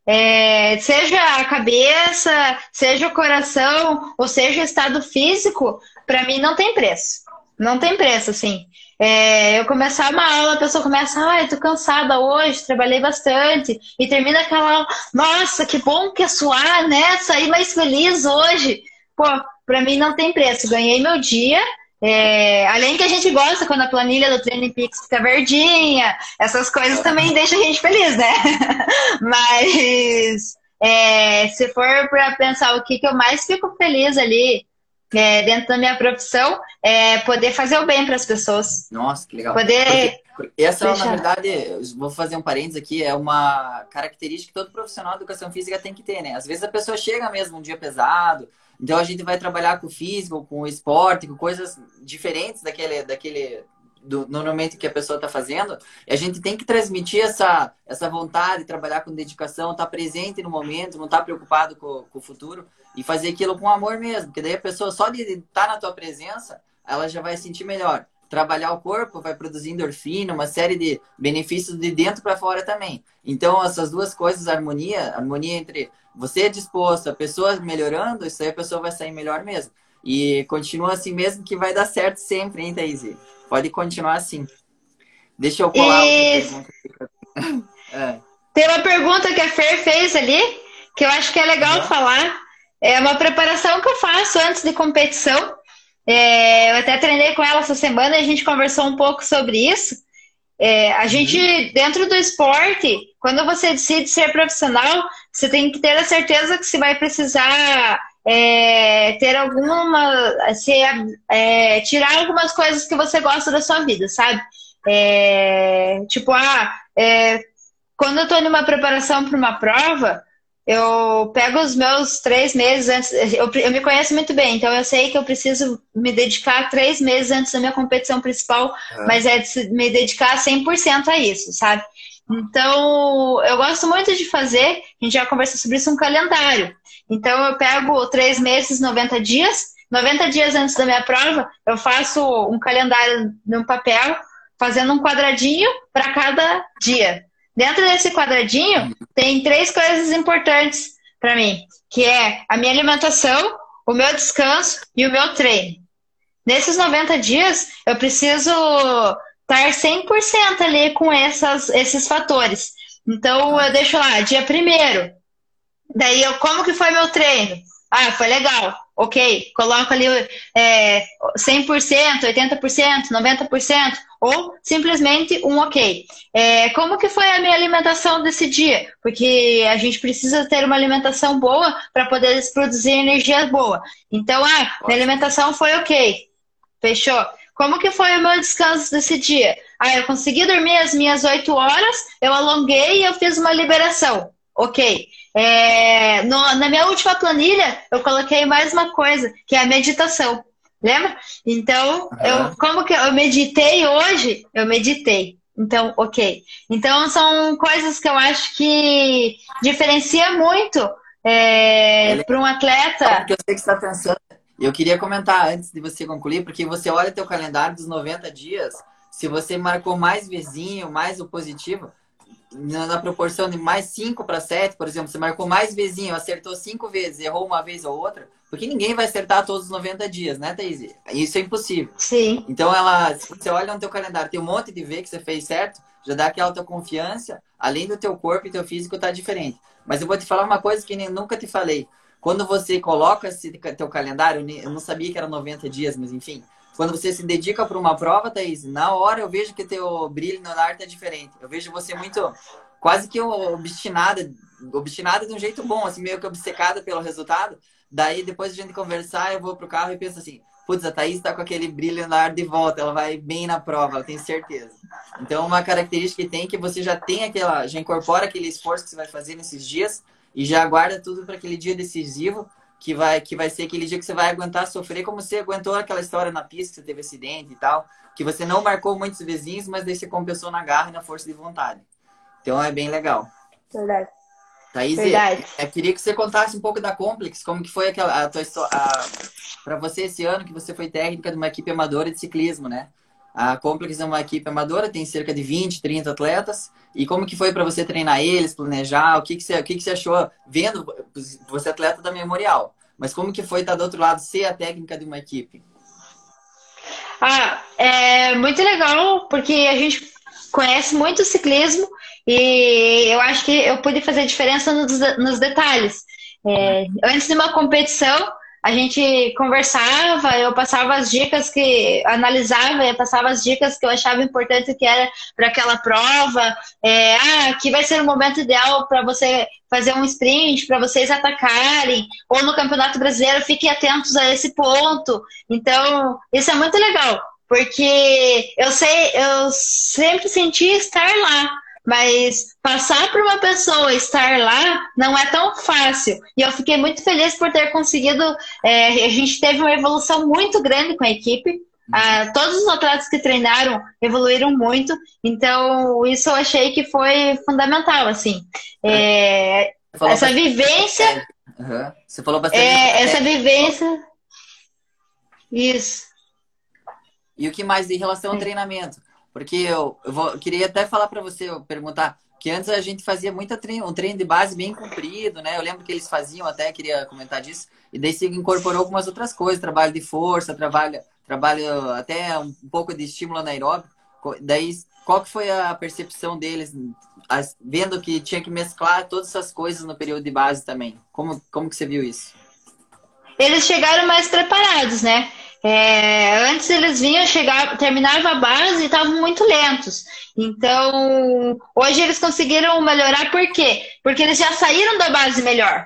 é, seja a cabeça, seja o coração, ou seja o estado físico, para mim não tem preço. Não tem preço, assim. É, eu começar uma aula, a pessoa começa, ai, ah, tô cansada hoje, trabalhei bastante, e termina aquela aula, nossa, que bom que é suar, né? Saí mais feliz hoje. Pô, pra mim não tem preço. Ganhei meu dia, é, além que a gente gosta quando a planilha do Training Peaks fica verdinha, essas coisas também deixam a gente feliz, né? Mas é, se for para pensar o que, que eu mais fico feliz ali é, dentro da minha profissão, é poder fazer o bem para as pessoas. Nossa, que legal. Poder. Porque essa, deixar... na verdade, vou fazer um parênteses aqui, é uma característica que todo profissional de educação física tem que ter, né? Às vezes a pessoa chega mesmo um dia pesado, então a gente vai trabalhar com o físico, com o esporte, com coisas diferentes daquele, daquele do, normalmente que a pessoa está fazendo, e a gente tem que transmitir essa, essa vontade, trabalhar com dedicação, estar tá presente no momento, não estar tá preocupado com, com, o futuro e fazer aquilo com amor mesmo, porque daí a pessoa só de estar tá na tua presença, ela já vai sentir melhor. Trabalhar o corpo vai produzir endorfina, uma série de benefícios de dentro para fora também. Então, essas duas coisas, harmonia, harmonia entre você disposto, a pessoa melhorando, isso aí a pessoa vai sair melhor mesmo. E continua assim mesmo que vai dar certo sempre, hein, Thaís? Pode continuar assim. Deixa eu colar e... outra pergunta. é. Tem uma pergunta que a Fer fez ali, que eu acho que é legal uhum. falar. É uma preparação que eu faço antes de competição. É, eu até treinei com ela essa semana e a gente conversou um pouco sobre isso. É, a gente, uhum. dentro do esporte, quando você decide ser profissional, você tem que ter a certeza que você vai precisar é, ter alguma. Se, é, tirar algumas coisas que você gosta da sua vida, sabe? É, tipo, ah, é, quando eu estou numa preparação para uma prova, eu pego os meus três meses antes. Eu, eu, me conheço muito bem, então eu sei que eu preciso me dedicar três meses antes da minha competição principal, mas é de me dedicar 100% a isso, sabe? Então, eu gosto muito de fazer, a gente já conversou sobre isso, um calendário. Então, eu pego três meses, 90 dias. 90 dias antes da minha prova, eu faço um calendário no papel, fazendo um quadradinho para cada dia. Dentro desse quadradinho, tem três coisas importantes para mim, que é a minha alimentação, o meu descanso e o meu treino. Nesses 90 dias, eu preciso estar 100% ali com essas, esses fatores. Então, eu deixo lá, dia primeiro. Daí, eu, como que foi meu treino? Ah, foi legal. Ok, coloco ali é, 100%, 80%, 90%, ou simplesmente um ok. É, como que foi a minha alimentação desse dia? Porque a gente precisa ter uma alimentação boa para poder produzir energia boa. Então, ah, minha alimentação foi ok. Fechou? Como que foi o meu descanso desse dia? Ah, eu consegui dormir as minhas oito horas, eu alonguei e eu fiz uma liberação. Ok. É, no, na minha última planilha, eu coloquei mais uma coisa, que é a meditação. Lembra? Então, uhum. eu, como que eu meditei hoje? Eu meditei. Então, ok. Então, são coisas que eu acho que diferencia muito é, para um atleta. Porque eu sei que você está pensando eu queria comentar antes de você concluir, porque você olha teu calendário dos 90 dias, se você marcou mais vizinho, mais o positivo, na proporção de mais 5 para 7, por exemplo, você marcou mais vizinho, acertou 5 vezes, errou uma vez ou outra, porque ninguém vai acertar todos os 90 dias, né, Thaís? Isso é impossível. Sim. Então, ela, se você olha no teu calendário, tem um monte de V que você fez certo, já dá aquela autoconfiança, além do teu corpo e teu físico tá diferente. Mas eu vou te falar uma coisa que nem, nunca te falei. Quando você coloca esse teu calendário, eu não sabia que era 90 dias, mas enfim. Quando você se dedica para uma prova, Thaís, na hora eu vejo que teu brilho no ar tá diferente. Eu vejo você muito, quase que obstinada, obstinada de um jeito bom, assim, meio que obcecada pelo resultado. Daí, depois de a gente conversar, eu vou pro carro e penso assim, putz, a Thaís tá com aquele brilho no ar de volta, ela vai bem na prova, eu tenho certeza. Então, uma característica que tem é que você já tem aquela, já incorpora aquele esforço que você vai fazer nesses dias e já guarda tudo para aquele dia decisivo, que vai, que vai ser aquele dia que você vai aguentar sofrer, como você aguentou aquela história na pista, que você teve acidente e tal, que você não marcou muitos vizinhos, mas daí você compensou na garra e na força de vontade. Então é bem legal. Verdade. Thaís, Verdade. Eu queria que você contasse um pouco da Complex, como que foi aquela, a tua história, para você esse ano que você foi técnica de uma equipe amadora de ciclismo, né? A Complex é uma equipe amadora, tem cerca de 20, 30 atletas. E como que foi para você treinar eles, planejar? O que, que, você, o que, que você achou vendo? Você é atleta da Memorial, mas como que foi estar do outro lado, ser a técnica de uma equipe? Ah, é muito legal, porque a gente conhece muito o ciclismo e eu acho que eu pude fazer diferença nos, nos detalhes. É, antes de uma competição, a gente conversava, eu passava as dicas que analisava, eu passava as dicas que eu achava importante que era para aquela prova. É, ah, aqui vai ser o momento ideal para você fazer um sprint, para vocês atacarem, ou no Campeonato Brasileiro, fiquem atentos a esse ponto. Então, isso é muito legal, porque eu sei, eu sempre senti estar lá. Mas passar para uma pessoa estar lá não é tão fácil. E eu fiquei muito feliz por ter conseguido. É, a gente teve uma evolução muito grande com a equipe. Ah, todos os atletas que treinaram evoluíram muito, então isso eu achei que foi fundamental, assim. É, essa vivência. Uhum. Você falou bastante. É, essa vivência. Isso. E o que mais em relação ao treinamento? Porque eu, eu, vou, eu queria até falar para você, perguntar, que antes a gente fazia muita treino, um treino de base bem comprido, né? Eu lembro que eles faziam, até queria comentar disso, e daí se incorporou algumas outras coisas, trabalho de força, trabalho, trabalho até um pouco de estímulo anaeróbico. Daí, qual que foi a percepção deles, as, vendo que tinha que mesclar todas essas coisas no período de base também? Como, como que você viu isso? Eles chegaram mais preparados, né? É, antes eles vinham, chegar, terminava a base e estavam muito lentos. Então, hoje eles conseguiram melhorar por quê? Porque eles já saíram da base melhor.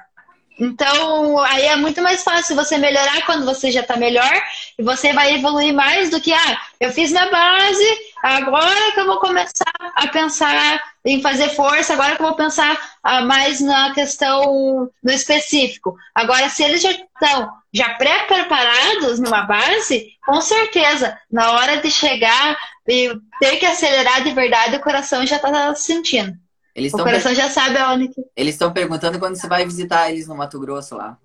Então, aí é muito mais fácil você melhorar quando você já está melhor e você vai evoluir mais do que, ah, eu fiz minha base, agora que eu vou começar a pensar em fazer força, agora que eu vou pensar ah, mais na questão do específico. Agora, se eles já estão já pré-preparados numa base, com certeza, na hora de chegar e ter que acelerar de verdade, o coração já está sentindo. Eles o coração per... já sabe aonde que... Eles estão perguntando quando você vai visitar eles no Mato Grosso lá.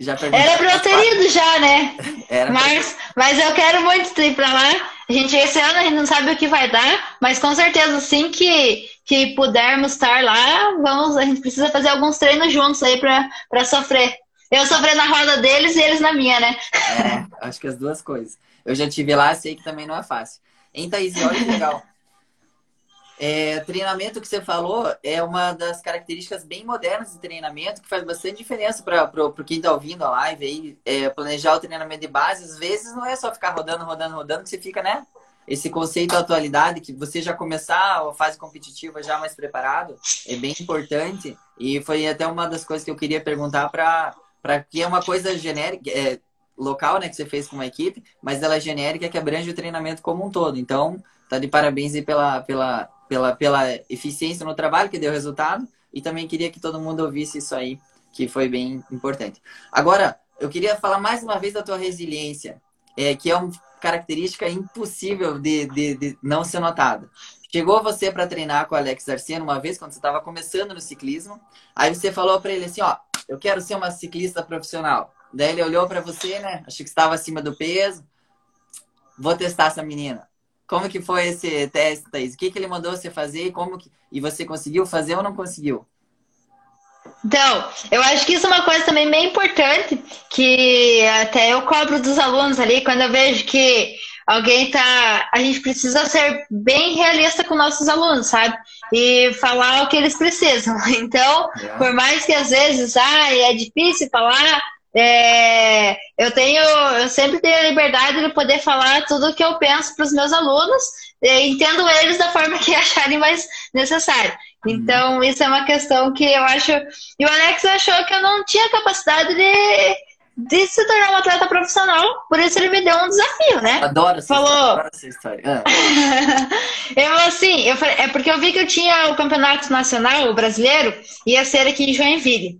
Já Era pra eu ter ido já, né? Era mas, mas eu quero muito ir pra lá. A gente, esse ano a gente não sabe o que vai dar, mas com certeza, assim que, que pudermos estar lá, vamos, a gente precisa fazer alguns treinos juntos aí pra, pra sofrer. Eu sofrer na roda deles e eles na minha, né? É, acho que as duas coisas. Eu já tive lá, sei que também não é fácil. Hein, Thaís? Olha que legal. É, treinamento que você falou é uma das características bem modernas de treinamento que faz bastante diferença para quem está ouvindo a live aí. É, planejar o treinamento de base, às vezes não é só ficar rodando, rodando, rodando, que você fica, né? Esse conceito da atualidade, que você já começar a fase competitiva já mais preparado, é bem importante. E foi até uma das coisas que eu queria perguntar para que é uma coisa genérica, é, local, né, que você fez com uma equipe, mas ela é genérica que abrange o treinamento como um todo. Então, tá de parabéns aí pela, pela pela, pela eficiência no trabalho que deu resultado e também queria que todo mundo ouvisse isso aí, que foi bem importante. Agora, eu queria falar mais uma vez da tua resiliência, é, que é uma característica impossível de, de, de não ser notada. Chegou você para treinar com o Alex Arceno uma vez, quando você estava começando no ciclismo, aí você falou para ele assim, ó, eu quero ser uma ciclista profissional. Daí ele olhou para você, né, achou que estava acima do peso, vou testar essa menina. Como que foi esse teste, Thaís? O que, que ele mandou você fazer e como que... e você conseguiu fazer ou não conseguiu? Então, eu acho que isso é uma coisa também bem importante, que até eu cobro dos alunos ali, quando eu vejo que alguém tá. A gente precisa ser bem realista com nossos alunos, sabe? E falar o que eles precisam. Então, é. por mais que às vezes, ah, é difícil falar, é, eu tenho, eu sempre tenho a liberdade de poder falar tudo o que eu penso para os meus alunos, entendo eles da forma que acharem mais necessário. Uhum. Então, isso é uma questão que eu acho. E o Alex achou que eu não tinha capacidade de, de se tornar um atleta profissional, por isso ele me deu um desafio, né? Adoro essa, Falou... história, adoro essa história. Ah. eu, assim, eu falei, é porque eu vi que eu tinha o campeonato nacional, o brasileiro, ia ser aqui em Joinville.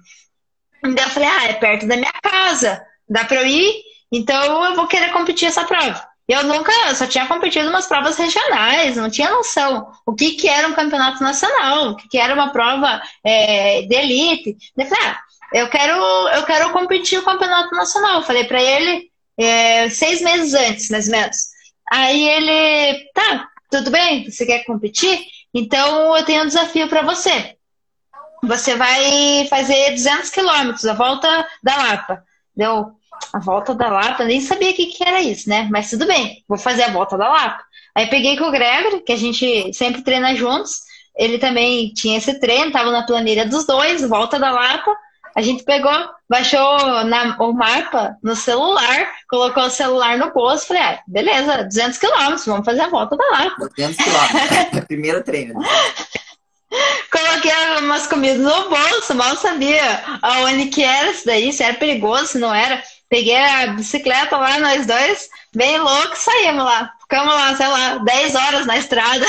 Então eu falei, ah, é perto da minha casa, dá para eu ir, então eu vou querer competir essa prova. Eu nunca, eu só tinha competido umas provas regionais, não tinha noção o que, que era um campeonato nacional, o que, que era uma prova é, de elite. Eu falei, ah, eu quero, eu quero competir o campeonato nacional. Eu falei para ele é, seis meses antes, mais ou menos. Aí ele, tá, tudo bem, você quer competir? Então eu tenho um desafio para você você vai fazer 200 quilômetros, a volta da Lapa. Deu a volta da Lapa, nem sabia o que, que era isso, né? Mas tudo bem, vou fazer a volta da Lapa. Aí peguei com o Gregory, que a gente sempre treina juntos. Ele também tinha esse treino, tava na planilha dos dois, volta da Lapa. A gente pegou, baixou na, o mapa no celular, colocou o celular no bolso, falei, ah, beleza, 200 quilômetros, vamos fazer a volta da Lapa. 200 quilômetros, primeiro treino. Coloquei umas comidas no bolso, mal sabia aonde que era isso daí, se era perigoso, se não era. Peguei a bicicleta lá, nós dois, bem loucos, saímos lá. Ficamos lá, sei lá, 10 horas na estrada.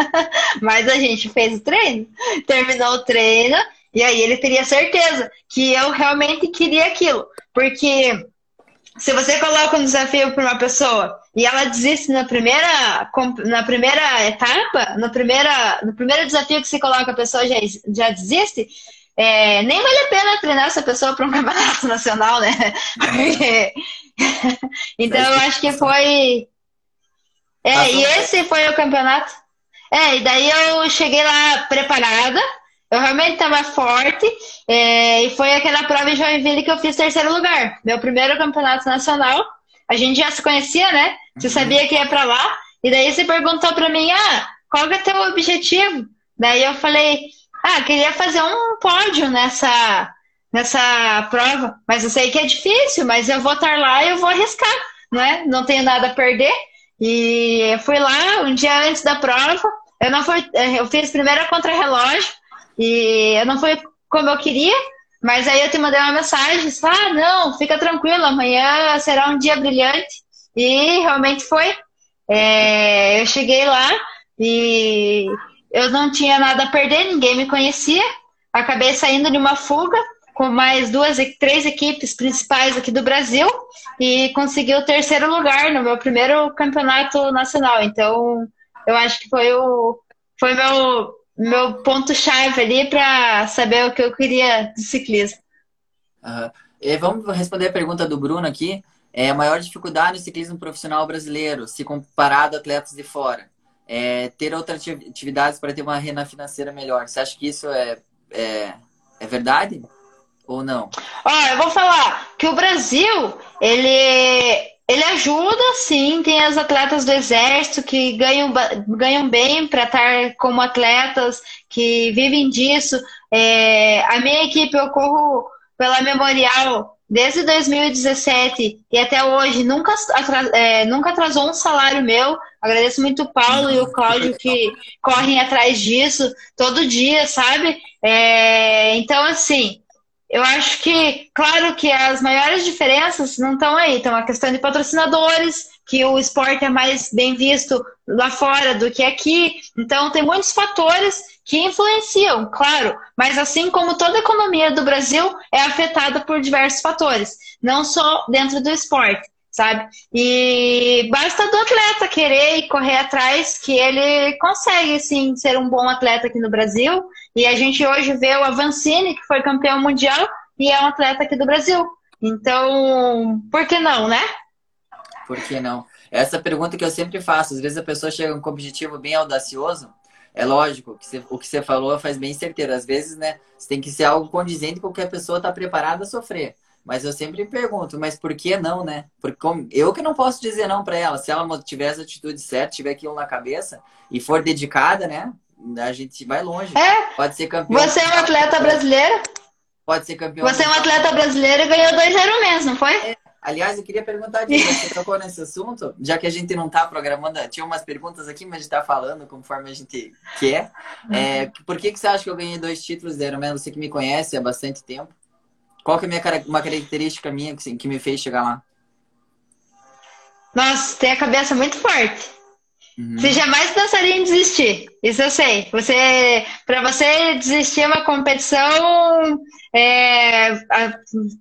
Mas a gente fez o treino, terminou o treino, e aí ele teria certeza que eu realmente queria aquilo. Porque se você coloca um desafio para uma pessoa e ela desiste na primeira, na primeira etapa, no, primeira, no primeiro desafio que você coloca, a pessoa já, já desiste, é, nem vale a pena treinar essa pessoa para um campeonato nacional, né? então eu acho que foi. É, e esse foi o campeonato. É, e daí eu cheguei lá preparada, eu realmente estava forte, é, e foi aquela prova em Joinville que eu fiz terceiro lugar. Meu primeiro campeonato nacional. A gente já se conhecia, né? Você uhum. sabia que ia para lá. E daí você perguntou para mim, ah, qual que é teu objetivo? Daí eu falei, ah, queria fazer um pódio nessa, nessa prova, mas eu sei que é difícil, mas eu vou estar lá e eu vou arriscar, né? Não tenho nada a perder. E eu fui lá um dia antes da prova. Eu não fui, eu fiz primeira contra-relógio e não fui como eu queria, mas aí eu te mandei uma mensagem, ah, não, fica tranquilo, amanhã será um dia brilhante. E realmente foi. É, eu cheguei lá e eu não tinha nada a perder, ninguém me conhecia. Acabei saindo de uma fuga com mais duas, três equipes principais aqui do Brasil e consegui o terceiro lugar no meu primeiro campeonato nacional. Então, eu acho que foi o foi meu meu ponto chave ali para saber o que eu queria de ciclismo. Uhum. E vamos responder a pergunta do Bruno aqui. É a maior dificuldade no ciclismo profissional brasileiro, se comparado a atletas de fora é, ter outras atividades para ter uma renda financeira melhor. Você acha que isso é, é, é verdade ou não? Ó, eu vou falar que o Brasil, ele, ele ajuda, sim. Tem as atletas do Exército que ganham, ganham bem para estar como atletas, que vivem disso. É, a minha equipe, eu corro pela Memorial desde 2017 e até hoje nunca, é, nunca atrasou um salário meu. Agradeço muito o Paulo e o Cláudio que correm atrás disso todo dia, sabe? É, então, assim, eu acho que, claro que as maiores diferenças não estão aí. Então, a questão de patrocinadores, que o esporte é mais bem visto lá fora do que aqui. Então, tem muitos fatores que influenciam, claro, mas assim como toda a economia do Brasil é afetada por diversos fatores, não só dentro do esporte, sabe? E basta do atleta querer e correr atrás que ele consegue, sim, ser um bom atleta aqui no Brasil. E a gente hoje vê o Avancini, que foi campeão mundial e é um atleta aqui do Brasil. Então, por que não, né? Por que não? Essa pergunta que eu sempre faço. Às vezes a pessoa chega com um objetivo bem audacioso, é lógico que o que você falou faz bem certeiro. Às vezes, né, você tem que ser algo condizente com o que a pessoa está preparada a sofrer. Mas eu sempre pergunto, mas por que não, né? Porque como, eu que não posso dizer não para ela. Se ela tiver essa atitude certa, tiver aquilo na cabeça e for dedicada, né? A gente vai longe. É. Pode ser campeão. Você é um atleta brasileiro? Pode ser campeão. Você é um atleta brasileiro e ganhou dois mesmo, não foi? É. Aliás, eu queria perguntar de você tocou nesse assunto, já que a gente não está programando, tinha umas perguntas aqui, mas a gente está falando conforme a gente quer. É, por que, que você acha que eu ganhei dois títulos de Ironman? Você que me conhece há bastante tempo. Qual que é minha, uma característica minha que, que me fez chegar lá? Nossa, tem a cabeça muito forte. Uhum. Você jamais pensaria em desistir. Isso eu sei. Você, para você desistir uma competição, é,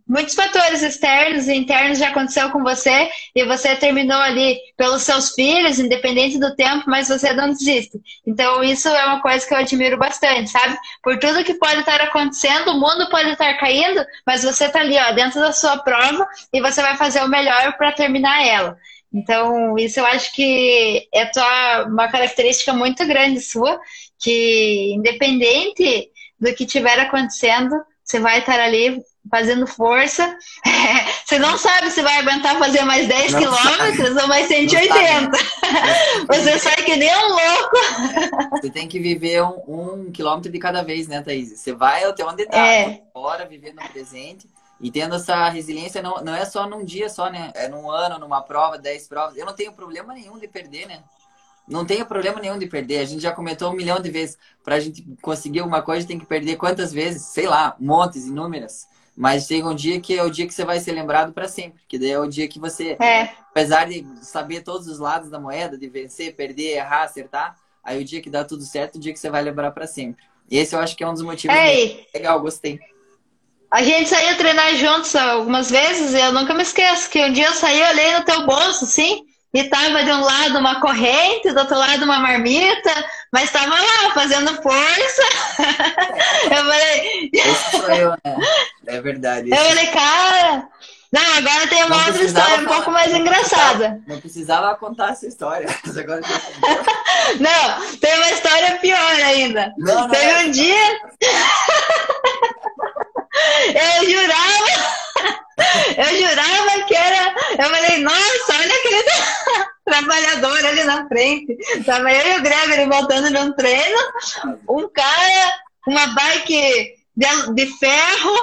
muitos fatores externos e internos já aconteceu com você e você terminou ali pelos seus filhos, independente do tempo, mas você não desiste. Então isso é uma coisa que eu admiro bastante, sabe? Por tudo que pode estar acontecendo, o mundo pode estar caindo, mas você está ali, ó, dentro da sua prova e você vai fazer o melhor para terminar ela. Então, isso eu acho que é tua, uma característica muito grande sua, que independente do que estiver acontecendo, você vai estar ali fazendo força. você não sabe se vai aguentar fazer mais 10 não quilômetros sabe. ou mais 180. você sai que nem um louco. Você tem que viver um, um, quilômetro de cada vez, né, Thaís? Você vai até onde está, é. fora, viver no presente. E tendo essa resiliência, não, não é só num dia só, né? É num ano, numa prova, dez provas. Eu não tenho problema nenhum de perder, né? Não tenho problema nenhum de perder. A gente já comentou um milhão de vezes. Para a gente conseguir alguma coisa, tem que perder quantas vezes? Sei lá, montes, inúmeras. Mas chega um dia que é o dia que você vai ser lembrado para sempre. Que daí é o dia que você, é. apesar de saber todos os lados da moeda, de vencer, perder, errar, acertar, aí o dia que dá tudo certo, o dia que você vai lembrar para sempre. E esse eu acho que é um dos motivos. Ei. Legal, gostei. A gente saía treinar juntos algumas vezes, e eu nunca me esqueço que um dia eu saí, olhei no teu bolso, assim, e tava de um lado uma corrente, do outro lado uma marmita, mas tava lá fazendo força. eu falei. Esse sou eu, né? É verdade. Eu falei, cara. Não, agora tem uma não outra história um pouco mais engraçada. Não precisava contar essa história. Agora não, tem uma história pior ainda. Não, não Teve é. um dia. Eu jurava, eu jurava que era. Eu falei, nossa, olha aquele trabalhador ali na frente. Tava eu e o Gregory voltando de um treino, um cara, uma bike de, de ferro.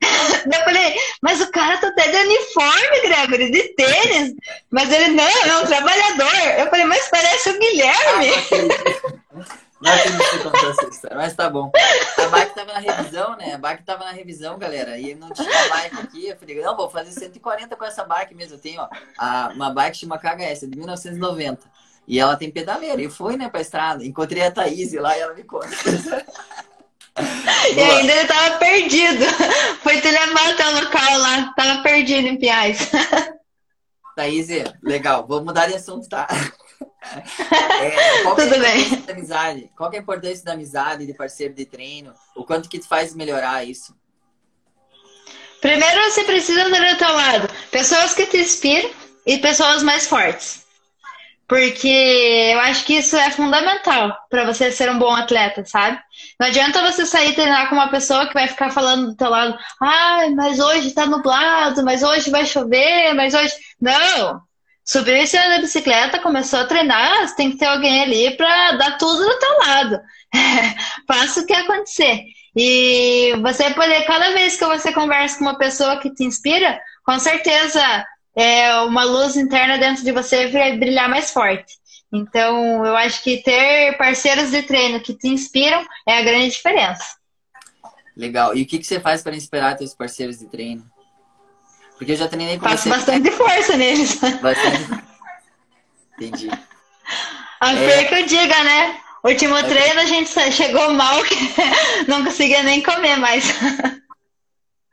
Eu falei, mas o cara tá até de uniforme, Gregory, de tênis. Mas ele, não, é um trabalhador. Eu falei, mas parece o Guilherme. Ah, não acredito mas tá bom. A bike tava na revisão, né? A bike tava na revisão, galera. E não tinha bike aqui. Eu falei, não, vou fazer 140 com essa bike mesmo. Eu tenho, ó, a, uma bike chama KHS, de 1990. E ela tem pedaleira. E fui, né, pra estrada. Encontrei a Thaís lá e ela me conta. e ainda ele tava perdido. Foi te levar até o local lá. Tava perdido em Piais. Thaís, legal. Vou mudar de assunto, tá? É, qual Tudo é bem. Da amizade? Qual é a importância da amizade, de parceiro de treino? O quanto que te faz melhorar isso? Primeiro você precisa ter do teu lado pessoas que te inspiram e pessoas mais fortes. Porque eu acho que isso é fundamental para você ser um bom atleta, sabe? Não adianta você sair treinar com uma pessoa que vai ficar falando do teu lado, ai, mas hoje tá nublado, mas hoje vai chover, mas hoje. Não! Subiu em cima da bicicleta, começou a treinar, tem que ter alguém ali para dar tudo do teu lado. Faça o que acontecer. E você poder, cada vez que você conversa com uma pessoa que te inspira, com certeza é, uma luz interna dentro de você vai brilhar mais forte. Então, eu acho que ter parceiros de treino que te inspiram é a grande diferença. Legal. E o que, que você faz para inspirar seus parceiros de treino? Porque eu já treinei com Faço você. bastante força neles. Bastante. Entendi. A é... que eu diga, né? Último é... treino a gente chegou mal que não conseguia nem comer mais.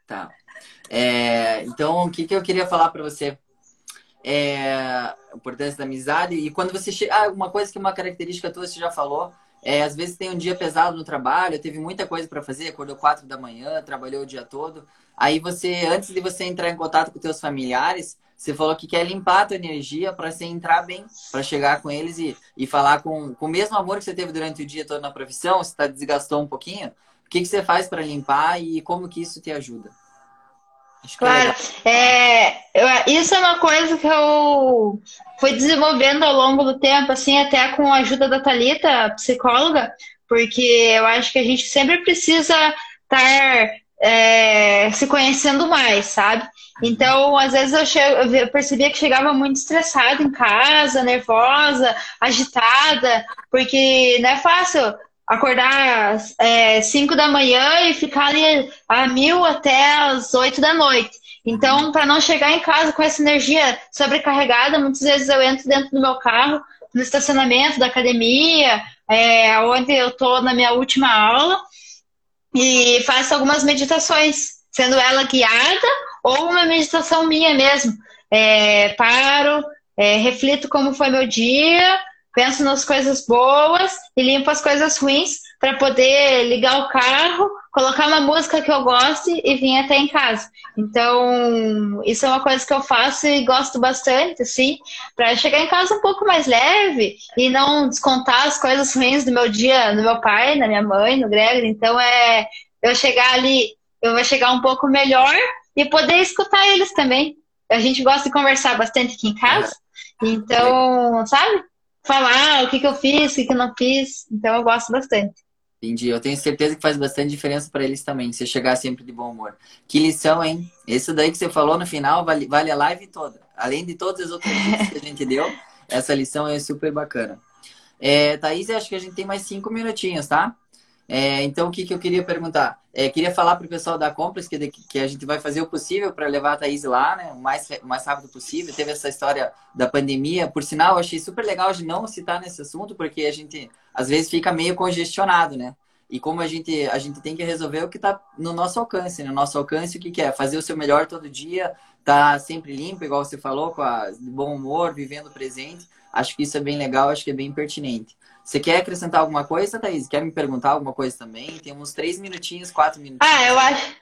Tá. É... Então, o que, que eu queria falar para você? É... A importância da amizade. E quando você chega. Ah, uma coisa que uma característica tua você já falou. É, às vezes tem um dia pesado no trabalho, teve muita coisa para fazer, acordou quatro da manhã, trabalhou o dia todo. Aí você, antes de você entrar em contato com teus familiares, você falou que quer limpar a tua energia para você entrar bem, para chegar com eles e, e falar com, com o mesmo amor que você teve durante o dia todo na profissão, você tá, desgastou um pouquinho. O que, que você faz para limpar e como que isso te ajuda? Claro, é, é, isso é uma coisa que eu fui desenvolvendo ao longo do tempo, assim, até com a ajuda da Talita, psicóloga, porque eu acho que a gente sempre precisa estar é, se conhecendo mais, sabe? Então, às vezes eu, chego, eu percebia que chegava muito estressada em casa, nervosa, agitada, porque não é fácil acordar é, 5 da manhã e ficar ali a mil até as 8 da noite. Então, para não chegar em casa com essa energia sobrecarregada, muitas vezes eu entro dentro do meu carro, no estacionamento da academia, é, onde eu estou na minha última aula, e faço algumas meditações, sendo ela guiada ou uma meditação minha mesmo. É, paro, é, reflito como foi meu dia, penso nas coisas boas e limpo as coisas ruins para poder ligar o carro, colocar uma música que eu goste e vir até em casa. Então, isso é uma coisa que eu faço e gosto bastante, assim, para chegar em casa um pouco mais leve e não descontar as coisas ruins do meu dia no meu pai, na minha mãe, no Gregory. Então, é eu chegar ali, eu vou chegar um pouco melhor e poder escutar eles também. A gente gosta de conversar bastante aqui em casa. Então, sabe? Falar o que, que eu fiz, o que, que eu não fiz. Então, eu gosto bastante. Entendi. Eu tenho certeza que faz bastante diferença para eles também, você chegar sempre de bom humor. Que lição, hein? Isso daí que você falou no final vale, vale a live toda. Além de todas as outras dicas que a gente deu, essa lição é super bacana. É, Thaís, acho que a gente tem mais cinco minutinhos, tá? É, então, o que, que eu queria perguntar? É, queria falar para o pessoal da Complex que, que a gente vai fazer o possível para levar a Thaís lá, né? O mais, o mais rápido possível. Teve essa história da pandemia. Por sinal, eu achei super legal de não citar nesse assunto, porque a gente às vezes fica meio congestionado, né? e como a gente, a gente tem que resolver o que está no nosso alcance. No né? nosso alcance, o que, que é? Fazer o seu melhor todo dia, tá sempre limpo, igual você falou, com a, bom humor, vivendo o presente. Acho que isso é bem legal, acho que é bem pertinente. Você quer acrescentar alguma coisa, Thaís? Quer me perguntar alguma coisa também? Tem uns três minutinhos, quatro minutinhos. Ah, eu acho.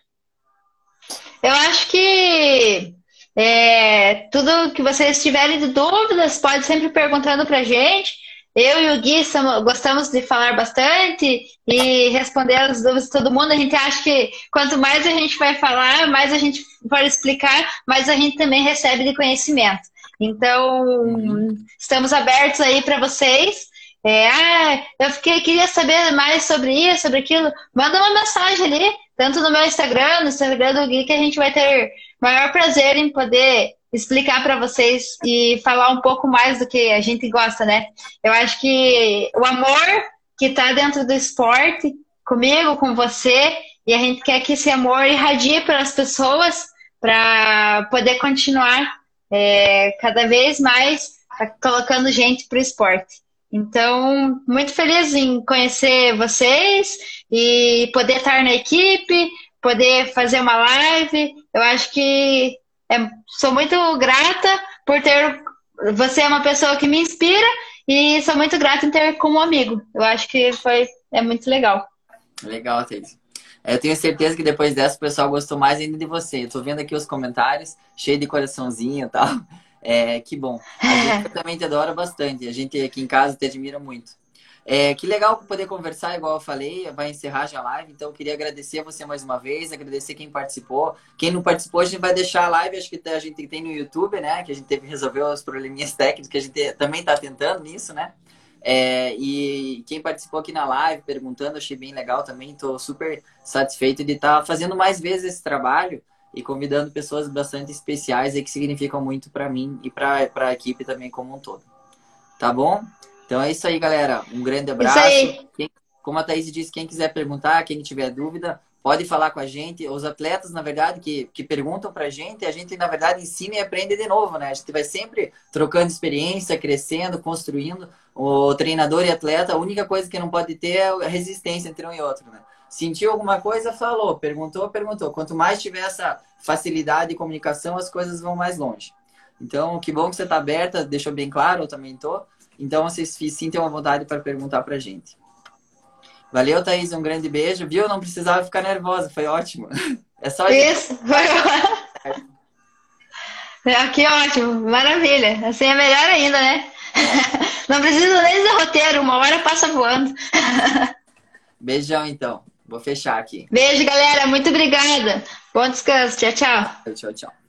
Eu acho que é, tudo que vocês tiverem de dúvidas, pode sempre perguntando pra gente. Eu e o Gui somos, gostamos de falar bastante e responder as dúvidas de todo mundo. A gente acha que quanto mais a gente vai falar, mais a gente for explicar, mais a gente também recebe de conhecimento. Então, estamos abertos aí para vocês. É, ah, eu fiquei, queria saber mais sobre isso, sobre aquilo. Manda uma mensagem ali, tanto no meu Instagram, no Instagram do Gui, que a gente vai ter maior prazer em poder explicar para vocês e falar um pouco mais do que a gente gosta, né? Eu acho que o amor que está dentro do esporte, comigo, com você, e a gente quer que esse amor irradie para as pessoas para poder continuar é, cada vez mais colocando gente para o esporte. Então, muito feliz em conhecer vocês e poder estar na equipe, poder fazer uma live. Eu acho que é, sou muito grata por ter. Você é uma pessoa que me inspira e sou muito grata em ter como amigo. Eu acho que foi é muito legal. Legal, Thaís. Eu tenho certeza que depois dessa o pessoal gostou mais ainda de você. Eu tô vendo aqui os comentários, cheio de coraçãozinho e tal. É, que bom. A gente também te adora bastante. A gente aqui em casa te admira muito. É, que legal poder conversar, igual eu falei, vai encerrar já a live, então eu queria agradecer a você mais uma vez, agradecer quem participou. Quem não participou, a gente vai deixar a live, acho que a gente tem no YouTube, né? Que a gente teve que resolver os probleminhas técnicos, que a gente também está tentando nisso, né? É, e quem participou aqui na live, perguntando, achei bem legal também, estou super satisfeito de estar tá fazendo mais vezes esse trabalho e convidando pessoas bastante especiais e que significam muito para mim e para a equipe também como um todo. Tá bom? Então é isso aí, galera. Um grande abraço. Quem, como a Thaís disse, quem quiser perguntar, quem tiver dúvida, pode falar com a gente. Os atletas, na verdade, que, que perguntam pra gente, a gente, na verdade, ensina e aprende de novo, né? A gente vai sempre trocando experiência, crescendo, construindo. O treinador e atleta, a única coisa que não pode ter é a resistência entre um e outro, né? Sentiu alguma coisa, falou. Perguntou, perguntou. Quanto mais tiver essa facilidade de comunicação, as coisas vão mais longe. Então, que bom que você está aberta, deixou bem claro, eu também estou. Então, vocês sintam a vontade para perguntar para a gente. Valeu, Thaís. Um grande beijo. Viu? Não precisava ficar nervosa. Foi ótimo. É só isso. Aqui ótimo. Maravilha. Assim é melhor ainda, né? Não precisa nem de roteiro. Uma hora passa voando. Beijão, então. Vou fechar aqui. Beijo, galera. Muito obrigada. Bom descanso. Tchau, tchau. Tchau, tchau.